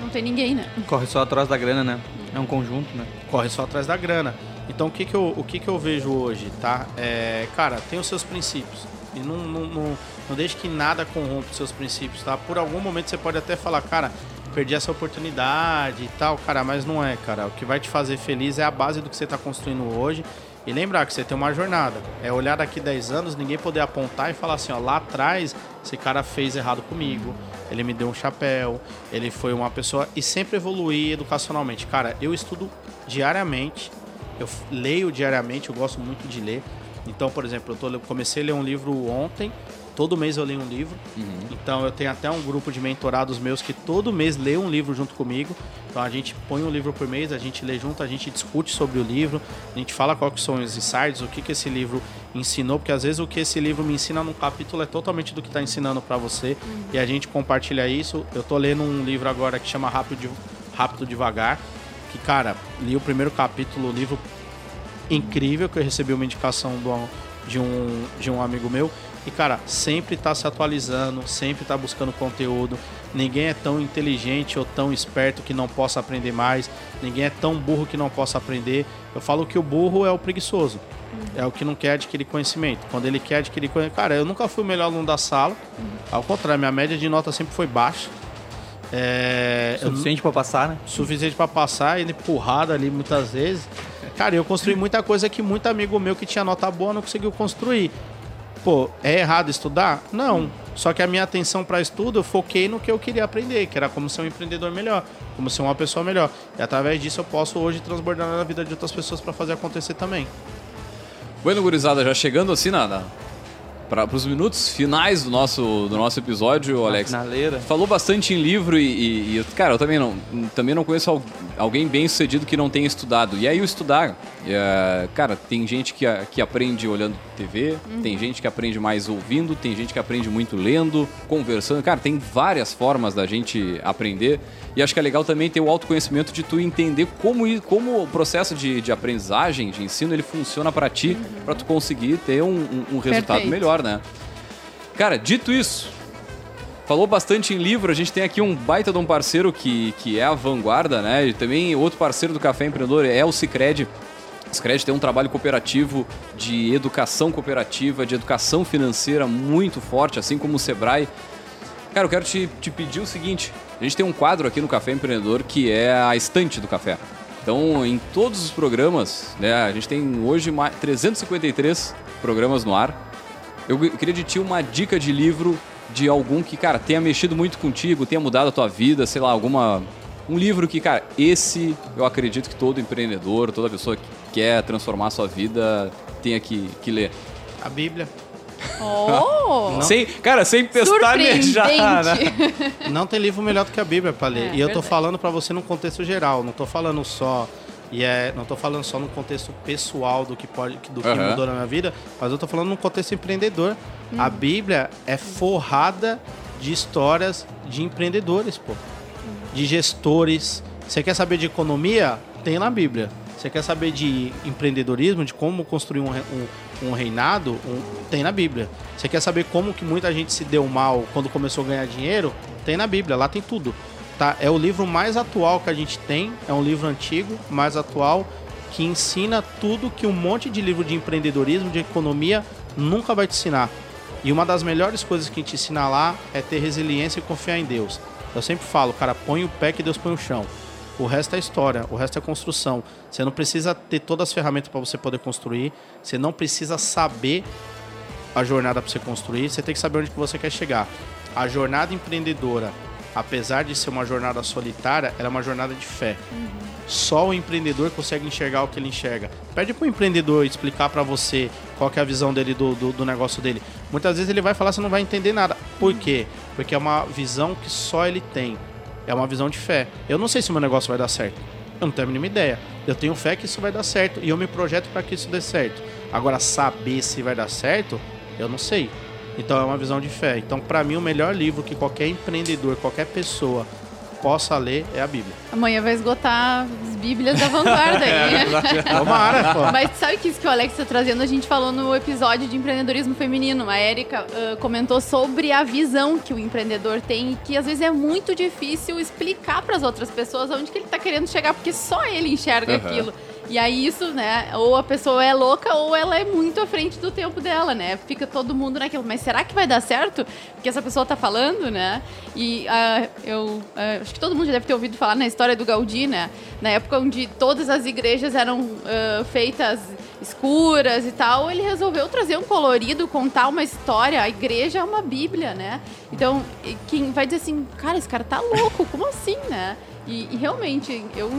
Não tem ninguém, né? Corre só atrás da grana, né? É um conjunto, né? corre só atrás da grana. Então o que, que, eu, o que, que eu vejo hoje, tá? É, cara, tem os seus princípios. E não, não, não, não deixe que nada corrompa os seus princípios, tá? Por algum momento você pode até falar, cara, perdi essa oportunidade e tal, cara, mas não é, cara. O que vai te fazer feliz é a base do que você está construindo hoje. E lembrar que você tem uma jornada. É olhar daqui 10 anos, ninguém poder apontar e falar assim, ó, lá atrás esse cara fez errado comigo, ele me deu um chapéu, ele foi uma pessoa e sempre evoluir educacionalmente. Cara, eu estudo diariamente, eu leio diariamente, eu gosto muito de ler. Então, por exemplo, eu tô, eu comecei a ler um livro ontem, todo mês eu leio um livro. Então, eu tenho até um grupo de mentorados meus que todo mês lê um livro junto comigo. Então, a gente põe um livro por mês, a gente lê junto, a gente discute sobre o livro, a gente fala quais que são os insights, o que, que esse livro ensinou, porque às vezes o que esse livro me ensina num capítulo é totalmente do que está ensinando para você e a gente compartilha isso. Eu tô lendo um livro agora que chama Rápido, de- Rápido Devagar, que, cara, li o primeiro capítulo, o livro incrível que eu recebi uma indicação do- de, um, de um amigo meu. E, cara, sempre tá se atualizando, sempre tá buscando conteúdo. Ninguém é tão inteligente ou tão esperto que não possa aprender mais. Ninguém é tão burro que não possa aprender. Eu falo que o burro é o preguiçoso. É o que não quer adquirir conhecimento. Quando ele quer adquirir conhecimento. Cara, eu nunca fui o melhor aluno da sala. Ao contrário, minha média de nota sempre foi baixa. É, Suficiente pra passar, né? suficiente para passar, ele empurrado ali muitas vezes. Cara, eu construí muita coisa que muito amigo meu que tinha nota boa não conseguiu construir. Pô, é errado estudar? Não. Só que a minha atenção para estudo eu foquei no que eu queria aprender, que era como ser um empreendedor melhor, como ser uma pessoa melhor. E através disso eu posso hoje transbordar na vida de outras pessoas para fazer acontecer também. Bueno, gurizada, já chegando assim na, na, para os minutos finais do nosso, do nosso episódio, Alex. Finaleira. Falou bastante em livro e, e- e, cara, eu também não, também não conheço al- alguém bem sucedido que não tenha estudado. E aí o estudar, é, cara, tem gente que, que aprende olhando TV, tem gente que aprende mais ouvindo, tem gente que aprende muito lendo, conversando. Cara, tem várias formas da gente aprender. E acho que é legal também ter o autoconhecimento de tu entender como, como o processo de, de aprendizagem, de ensino, ele funciona para ti, para tu conseguir ter um, um- um resultado Perfeito. melhor, né? Cara, dito isso, falou bastante em livro, a gente tem aqui um baita de um parceiro que, que é a vanguarda, né? E também outro parceiro do Café Empreendedor é o Cicred. O Cicred tem um trabalho cooperativo de educação cooperativa, de educação financeira muito forte, assim como o Sebrae. Cara, eu quero te, te pedir o seguinte: a gente tem um quadro aqui no Café Empreendedor que é a estante do café. Então, em todos os programas, né, a gente tem hoje mais 353 programas no ar. Eu queria de ti uma dica de livro de algum que, cara, tenha mexido muito contigo, tenha mudado a tua vida, sei lá, alguma. Um livro que, cara, esse eu acredito que todo empreendedor, toda pessoa que quer transformar a sua vida tenha que, que ler. A Bíblia. Oh! Sem, cara, sem pestanejar. Né? [LAUGHS] Não tem livro melhor do que a Bíblia para ler. É, e eu tô verdade. falando para você num contexto geral, não tô falando só e é, não tô falando só no contexto pessoal do que pode do que Aham. mudou na minha vida, mas eu tô falando num contexto empreendedor. A Bíblia é forrada de histórias de empreendedores, pô. De gestores. Você quer saber de economia? Tem na Bíblia. Você quer saber de empreendedorismo, de como construir um, um- um reinado? Um- tem na Bíblia. Você quer saber como que muita gente se deu mal quando começou a ganhar dinheiro? Tem na Bíblia, lá tem tudo. Tá? É o livro mais atual que a gente tem, é um livro antigo, mais atual, que ensina tudo que um monte de livro de empreendedorismo, de economia, nunca vai te ensinar. E uma das melhores coisas que te ensina lá é ter resiliência e confiar em Deus. Eu sempre falo, cara, põe o pé que Deus põe o chão. O resto é história, o resto é construção. Você não precisa ter todas as ferramentas para você poder construir. Você não precisa saber a jornada para você construir. Você tem que saber onde que você quer chegar. A jornada empreendedora, apesar de ser uma jornada solitária, ela é uma jornada de fé. Só o empreendedor consegue enxergar o que ele enxerga. Pede para o empreendedor explicar para você qual que é a visão dele do, do, do negócio dele. Muitas vezes ele vai falar, você não vai entender nada. Por quê? Porque é uma visão que só ele tem. É uma visão de fé. Eu não sei se meu negócio vai dar certo. Eu não tenho a mínima ideia. Eu tenho fé que isso vai dar certo e eu me projeto para que isso dê certo. Agora, saber se vai dar certo, eu não sei. Então é uma visão de fé. Então, para mim, o melhor livro que qualquer empreendedor, qualquer pessoa possa ler é a Bíblia. Amanhã vai esgotar as bíblias da vanguarda aí. [LAUGHS] Tomara, pô. Mas sabe que isso que o Alex está trazendo? A gente falou no episódio de empreendedorismo feminino. A Erika ah, comentou sobre a visão que o empreendedor tem e que às vezes é muito difícil explicar para as outras pessoas onde que ele está querendo chegar, porque só ele enxerga Aham. aquilo. E aí isso, né? Ou a pessoa é louca ou ela é muito à frente do tempo dela, né? Fica todo mundo naquilo. Mas será que vai dar certo? Porque essa pessoa tá falando, né? E ah, eu ah, acho que todo mundo já deve ter ouvido falar na história do Gaudí, né? Na época onde todas as igrejas eram ah, feitas escuras e tal, ele resolveu trazer um colorido, contar uma história. A igreja é uma bíblia, né? Então, quem vai dizer assim, cara, esse cara tá louco, como assim, né? E, e realmente, eu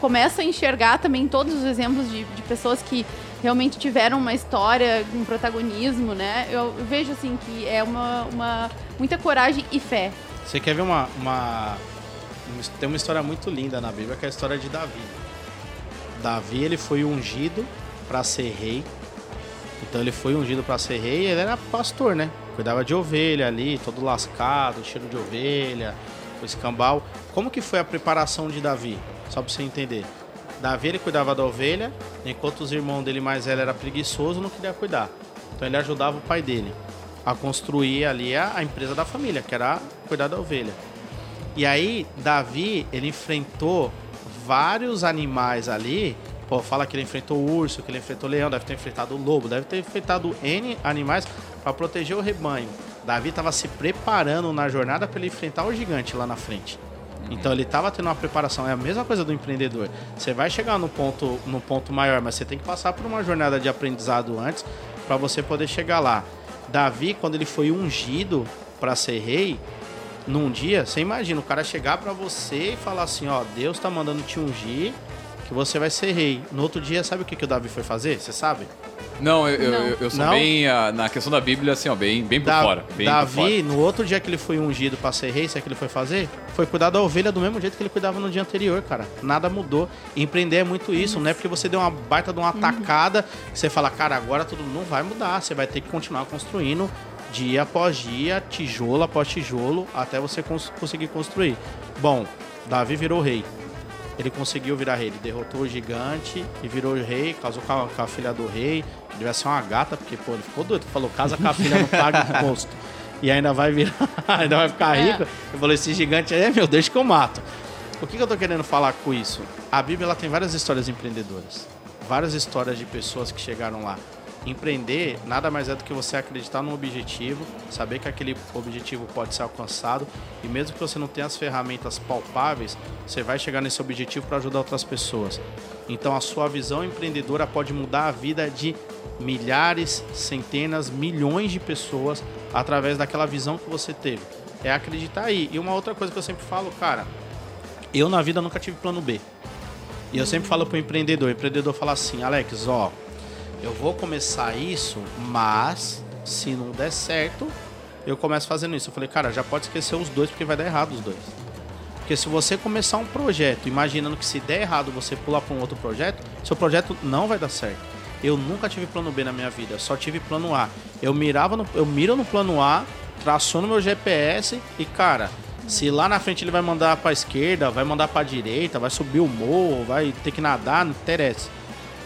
começo a enxergar também todos os exemplos de, de pessoas que realmente tiveram uma história, um protagonismo, né? Eu vejo assim que é uma, uma muita coragem e fé. Você quer ver uma, uma. Tem uma história muito linda na Bíblia, que é a história de Davi. Davi, ele foi ungido para ser rei. Então ele foi ungido para ser rei e ele era pastor, né? Cuidava de ovelha ali, todo lascado, cheiro de ovelha, o escambau. Como que foi a preparação de Davi? Só para você entender. Davi, ele cuidava da ovelha, enquanto os irmãos dele mais velho era preguiçoso, não queria cuidar. Então ele ajudava o pai dele a construir ali a, a empresa da família, que era cuidar da ovelha. E aí, Davi, ele enfrentou vários animais ali. Pô, fala que ele enfrentou o urso, que ele enfrentou o leão, deve ter enfrentado o lobo, deve ter enfrentado N animais para proteger o rebanho. Davi estava se preparando na jornada para ele enfrentar o gigante lá na frente. Então ele estava tendo uma preparação. É a mesma coisa do empreendedor. Você vai chegar no ponto, no ponto maior, mas você tem que passar por uma jornada de aprendizado antes para você poder chegar lá. Davi, quando ele foi ungido para ser rei, num dia, você imagina o cara chegar para você e falar assim, ó, Deus tá mandando te ungir, que você vai ser rei. No outro dia, sabe o que, que o Davi foi fazer? Você sabe? Não, eu, Não. eu, eu sou Não? bem, ah, na questão da Bíblia, assim, ó, bem, bem por Da- fora. Bem por Davi, fora. no outro dia que ele foi ungido para ser rei, sabe o que ele foi fazer? Foi cuidar da ovelha do mesmo jeito que ele cuidava no dia anterior, cara. Nada mudou. Empreender é muito isso, não é porque você deu uma baita de uma tacada que você fala, cara, agora tudo não vai mudar. Você vai ter que continuar construindo dia após dia, tijolo após tijolo, até você cons- conseguir construir. Bom, Davi virou rei. Ele conseguiu virar rei. Ele derrotou o gigante e virou rei, casou com a, com a filha do rei, que devia ser uma gata, porque, pô, ele ficou doido. Falou, casa com a filha, não paga imposto. e ainda vai virar, [LAUGHS] ainda vai ficar rico. Eu falei, esse gigante é meu, deixa que eu mato. O que, que eu tô querendo falar com isso? A Bíblia ela tem várias histórias empreendedoras. Várias histórias de pessoas que chegaram lá. Empreender nada mais é do que você acreditar num objetivo, saber que aquele objetivo pode ser alcançado e mesmo que você não tenha as ferramentas palpáveis, você vai chegar nesse objetivo para ajudar outras pessoas. Então a sua visão empreendedora pode mudar a vida de milhares, centenas, milhões de pessoas através daquela visão que você teve. É acreditar aí. E uma outra coisa que eu sempre falo, cara, eu na vida nunca tive plano B. E eu sempre falo pro empreendedor, o empreendedor fala assim, Alex, ó, eu vou começar isso, mas se não der certo, eu começo fazendo isso. Eu falei, cara, já pode esquecer os dois porque vai dar errado os dois. Porque se você começar um projeto imaginando que se der errado você pular para um outro projeto, seu projeto não vai dar certo. Eu nunca tive plano B na minha vida, só tive plano A. Eu mirava no, eu miro no plano A, traciono meu GPS e cara, se lá na frente ele vai mandar para esquerda, vai mandar para direita, vai subir o morro, vai ter que nadar, não interessa.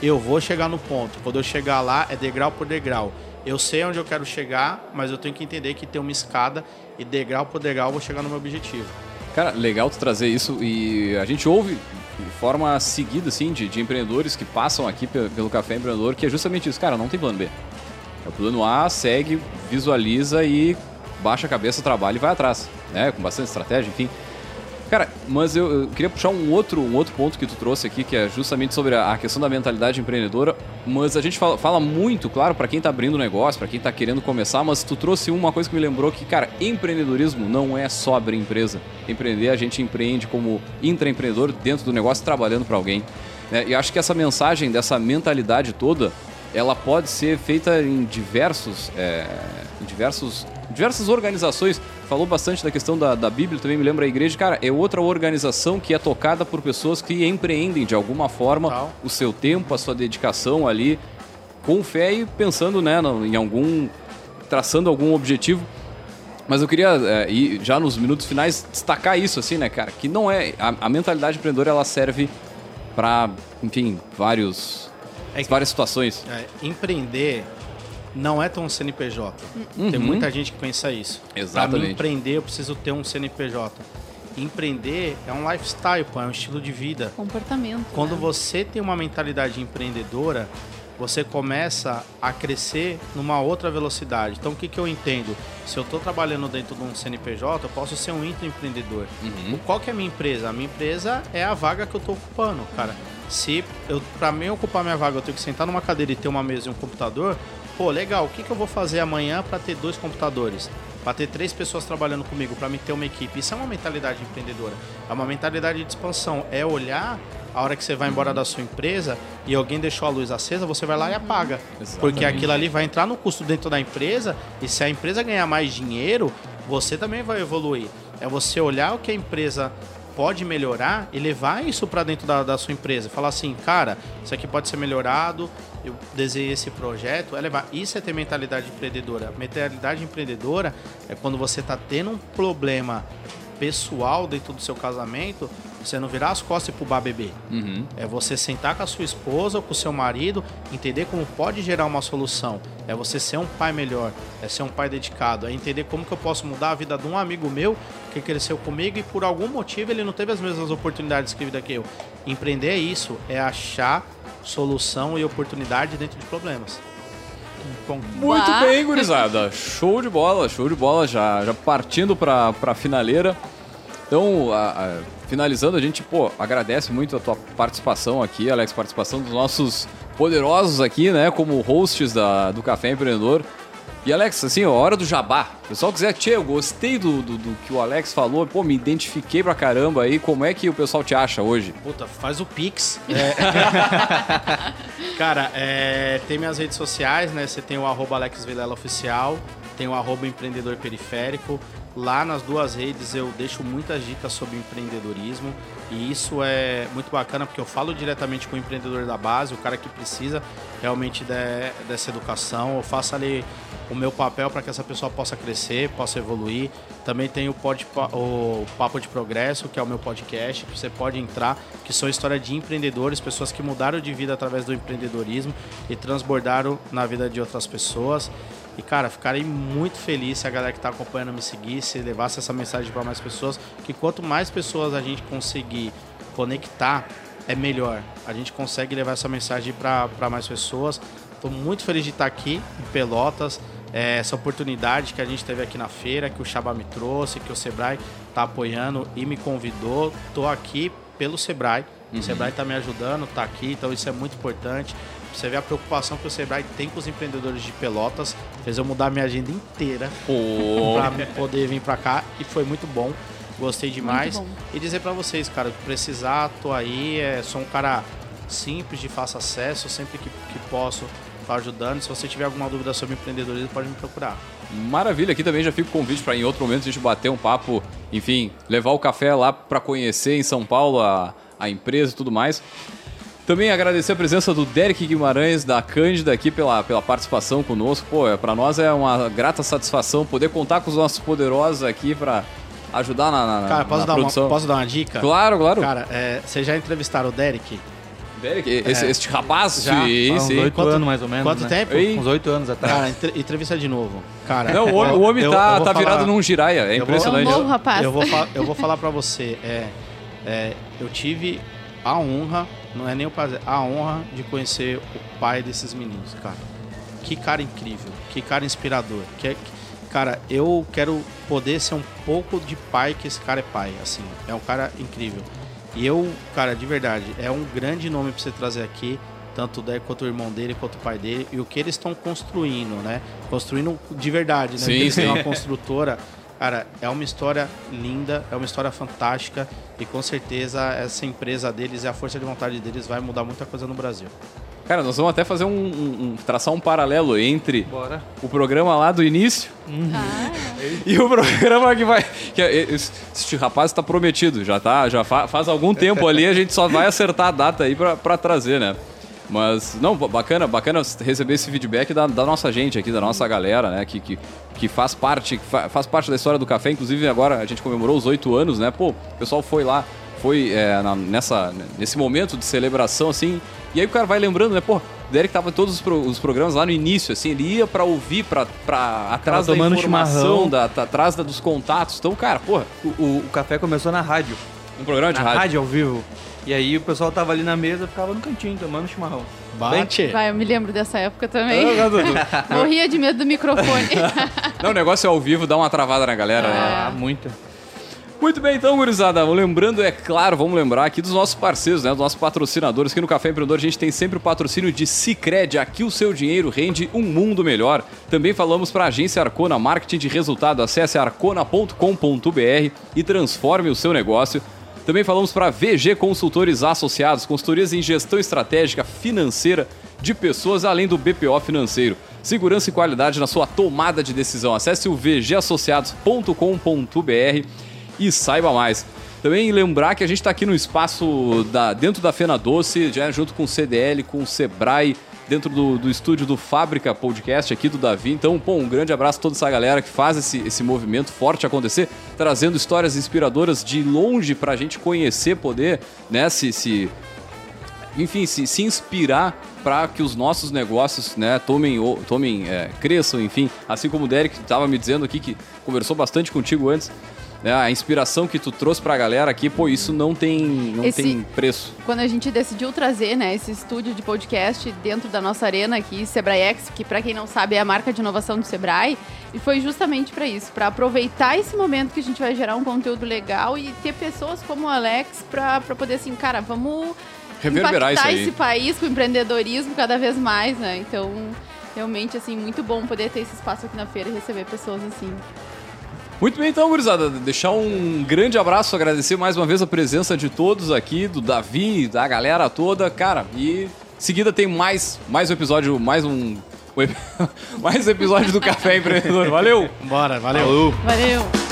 Eu vou chegar no ponto. Quando eu chegar lá é degrau por degrau. Eu sei onde eu quero chegar, mas eu tenho que entender que tem uma escada e degrau por degrau eu vou chegar no meu objetivo. Cara, legal tu trazer isso e a gente ouve de forma seguida, assim, de, de empreendedores que passam aqui pe- pelo Café Empreendedor, que é justamente isso. Cara, não tem plano B. É o plano A, segue, visualiza e baixa a cabeça, trabalha e vai atrás, né? Com bastante estratégia, enfim. Cara, mas eu, eu queria puxar um outro, um outro ponto que tu trouxe aqui, que é justamente sobre a, a questão da mentalidade empreendedora. Mas a gente fala, fala muito, claro, para quem tá abrindo negócio, para quem tá querendo começar, mas tu trouxe uma coisa que me lembrou que, cara, empreendedorismo não é só abrir empresa. Empreender, a gente empreende como intraempreendedor dentro do negócio, trabalhando para alguém. né? E acho que essa mensagem dessa mentalidade toda, ela pode ser feita em diversos, é, em diversos, diversas organizações. Falou bastante da questão da, da Bíblia, também me lembra a igreja. Cara, é outra organização que é tocada por pessoas que empreendem de alguma forma o seu tempo, a sua dedicação ali, com fé e pensando né, em algum. traçando algum objetivo. Mas eu queria, é, já nos minutos finais, destacar isso, assim, né, cara? Que não é. A, a mentalidade empreendedora ela serve para, enfim, vários, É que- várias situações. É, empreender não é ter um CNPJ. Tem muita gente que pensa isso. Para Exatamente. mim empreender, eu preciso ter um CNPJ. Empreender é um lifestyle, pô, é um estilo de vida. Comportamento. Quando né? você tem uma mentalidade empreendedora, você começa a crescer numa outra velocidade. Então, o que, que eu entendo? Se eu estou trabalhando dentro de um CNPJ, eu posso ser um intraempreendedor. Uhum. Qual que é a minha empresa? A minha empresa é a vaga que eu estou ocupando, cara. Se eu, para mim ocupar minha vaga, eu tenho que sentar numa cadeira e ter uma mesa e um computador, pô, legal. O que, que eu vou fazer amanhã para ter dois computadores? Para ter três pessoas trabalhando comigo, para me ter uma equipe. Isso é uma mentalidade empreendedora. É uma mentalidade de expansão. É olhar a hora que você vai embora da sua empresa e alguém deixou a luz acesa, você vai lá e apaga. Exatamente. Porque aquilo ali vai entrar no custo dentro da empresa e se a empresa ganhar mais dinheiro, você também vai evoluir. É você olhar o que a empresa pode melhorar e levar isso para dentro da, da sua empresa. Falar assim, cara, isso aqui pode ser melhorado, eu desenhei esse projeto, é levar. Isso é ter mentalidade empreendedora. Mentalidade empreendedora é quando você está tendo um problema pessoal dentro do seu casamento, você não virar as costas e ir pro bar beber. Uhum. É você sentar com a sua esposa ou com o seu marido, entender como pode gerar uma solução. É você ser um pai melhor, é ser um pai dedicado, é entender como que eu posso mudar a vida de um amigo meu que cresceu comigo e por algum motivo ele não teve as mesmas oportunidades que vida que eu. Empreender é isso, é achar solução e oportunidade dentro de problemas. Bom, Muito bem, gurizada. Show de bola, show de bola. Já, já partindo pra, pra finaleira. Então, a- a- finalizando, a gente, pô, agradece muito a tua participação aqui, Alex, participação dos nossos poderosos aqui, né, como hosts da, do Café Empreendedor. E Alex, assim, ó, hora do jabá. O pessoal quiser, tchê, eu gostei do, do, do que o Alex falou, pô, me identifiquei pra caramba aí. Como é que o pessoal te acha hoje? Puta, faz o Pix. [LAUGHS] É. Cara, é, tem minhas redes sociais, né? Você tem o arroba Alex Vilela Oficial, tem o arroba Empreendedor Periférico. Lá nas duas redes eu deixo muitas dicas sobre empreendedorismo e isso é muito bacana porque eu falo diretamente com o empreendedor da base, o cara que precisa realmente de- dessa educação. Eu faço ali o meu papel para que essa pessoa possa crescer, possa evoluir. Também tem o, pod, o Papo de Progresso, que é o meu podcast, que você pode entrar, que são histórias de empreendedores, pessoas que mudaram de vida através do empreendedorismo e transbordaram na vida de outras pessoas. E, cara, ficarei muito feliz se a galera que está acompanhando me seguir, se levasse essa mensagem para mais pessoas. Que quanto mais pessoas a gente conseguir conectar, é melhor. A gente consegue levar essa mensagem para mais pessoas. Estou muito feliz de estar aqui em Pelotas. É, essa oportunidade que a gente teve aqui na feira, que o Chaba me trouxe, que o Sebrae está apoiando e me convidou. Estou aqui pelo Sebrae. Uhum. O Sebrae está me ajudando, está aqui, então isso é muito importante. Você vê a preocupação que o Sebrae tem com os empreendedores de Pelotas. Fez eu mudar minha agenda inteira oh. [LAUGHS] para poder vir para cá e foi muito bom. Gostei demais. E dizer para vocês, cara, que precisar, tô aí. É, sou um cara simples, de fácil acesso. Sempre que, que posso, tô ajudando. Se você tiver alguma dúvida sobre empreendedorismo, pode me procurar. Maravilha, aqui também já fica o convite para em outro momento a gente bater um papo, enfim, levar o café lá para conhecer em São Paulo a, a empresa e tudo mais. Também agradecer a presença do Derek Guimarães, da Cândida, aqui pela, pela participação conosco. Pô, é, para nós é uma grata satisfação poder contar com os nossos poderosos aqui para ajudar na, na, Cara, posso, na dar produção. Uma, posso dar uma dica? Claro, claro. Cara, é, vocês já entrevistaram o Derek? Derek, esse, é, este rapaz? Já, sim, uns sim. oito Quanto- anos mais ou menos. quanto né? tempo? Uns oito anos atrás. Cara, entre- entrevista de novo. Cara, Não, o homem, o homem eu- tá, eu vou tá falar- virado num giraia, é eu vou- impressionante. É um novo rapaz. Eu vou, fa- eu vou falar pra você, é, é, eu tive a honra, não é nem o prazer, a honra de conhecer o pai desses meninos, cara. Que cara incrível, que cara inspirador. Que, cara, eu quero poder ser um pouco de pai que esse cara é pai, assim. É um cara incrível. E eu, cara, de verdade, é um grande nome pra você trazer aqui. Tanto o Deco quanto o irmão dele, quanto o pai dele. E o que eles estão construindo, né? Construindo de verdade, né? Sim, eles têm sim. uma construtora. Cara, é uma história linda, é uma história fantástica. E com certeza essa empresa deles e a força de vontade deles vai mudar muita coisa no Brasil. Cara, nós vamos até fazer um, um- um- traçar um paralelo entre Bora. o programa lá do início Ah, [LAUGHS] e o programa que vai. Que esse, este rapaz está prometido, já tá, já fa- faz algum tempo ali, a gente só vai acertar a data aí pra trazer, né? Mas, não, ba- bacana, bacana receber esse feedback da, da nossa gente aqui, da nossa galera, né? Que, que, que faz parte que fa- faz parte da história do café. Inclusive, agora a gente comemorou os oito anos, né? Pô, o pessoal foi lá, foi é, na- nessa, nesse momento de celebração, assim. E aí o cara vai lembrando, né? Pô, o Derek tava em todos os, pro- os programas lá no início, assim, ele ia pra ouvir, pra, pra atrás da informação, da, tá- atrás da- dos contatos. Então, cara, porra, O, o- o café começou na rádio. um programa de na rádio. rádio. ao vivo. E aí o pessoal tava ali na mesa, ficava no cantinho tomando chimarrão. Bate! vai, eu me lembro dessa época também. [LAUGHS] Morria de medo do microfone. [LAUGHS] Não, o negócio é ao vivo, dá uma travada na galera, né? Ah, muita. Muito bem, então, gurizada. Lembrando, é claro, vamos lembrar aqui dos nossos parceiros, né? Dos nossos patrocinadores. Aqui no Café Empreendedor a gente tem sempre o patrocínio de Cicred. Aqui o seu dinheiro rende um mundo melhor. Também falamos para a agência Arcona Marketing de Resultado. Acesse arcona.com.br e transforme o seu negócio. Também falamos para VG Consultores Associados, consultorias em gestão estratégica financeira de pessoas, além do BPO financeiro. Segurança e qualidade na sua tomada de decisão. Acesse o vgassociados.com.br e saiba mais. Também lembrar que a gente está aqui no espaço da, dentro da Fena Doce, já junto com o CDL, com o Sebrae, dentro do, do estúdio do Fábrica Podcast aqui do Davi. Então, pô, um grande abraço a toda essa galera que faz esse, esse movimento forte acontecer, trazendo histórias inspiradoras de longe para a gente conhecer, poder, né, se, se enfim, se, se inspirar para que os nossos negócios, né, tomem, tomem é, cresçam, enfim. Assim como o Derek estava me dizendo aqui, que conversou bastante contigo antes, né, a inspiração que tu trouxe para a galera aqui, pô, isso não tem, não Esse- tem preço. Quando a gente decidiu trazer né, esse estúdio de podcast dentro da nossa arena aqui, Sebrae X, que para quem não sabe é a marca de inovação do Sebrae, e foi justamente para isso, para aproveitar esse momento que a gente vai gerar um conteúdo legal e ter pessoas como o Alex para poder assim, cara, vamos Reverberar isso aí. esse país com empreendedorismo cada vez mais, né? Então, realmente assim, muito bom poder ter esse espaço aqui na feira e receber pessoas assim. Muito bem, então, gurizada, deixar um grande abraço, agradecer mais uma vez a presença de todos aqui, do Davi, da galera toda, cara, e em seguida tem mais, mais um episódio, mais um, [LAUGHS] mais um episódio do Café Empreendedor, valeu! Bora, valeu! Valeu!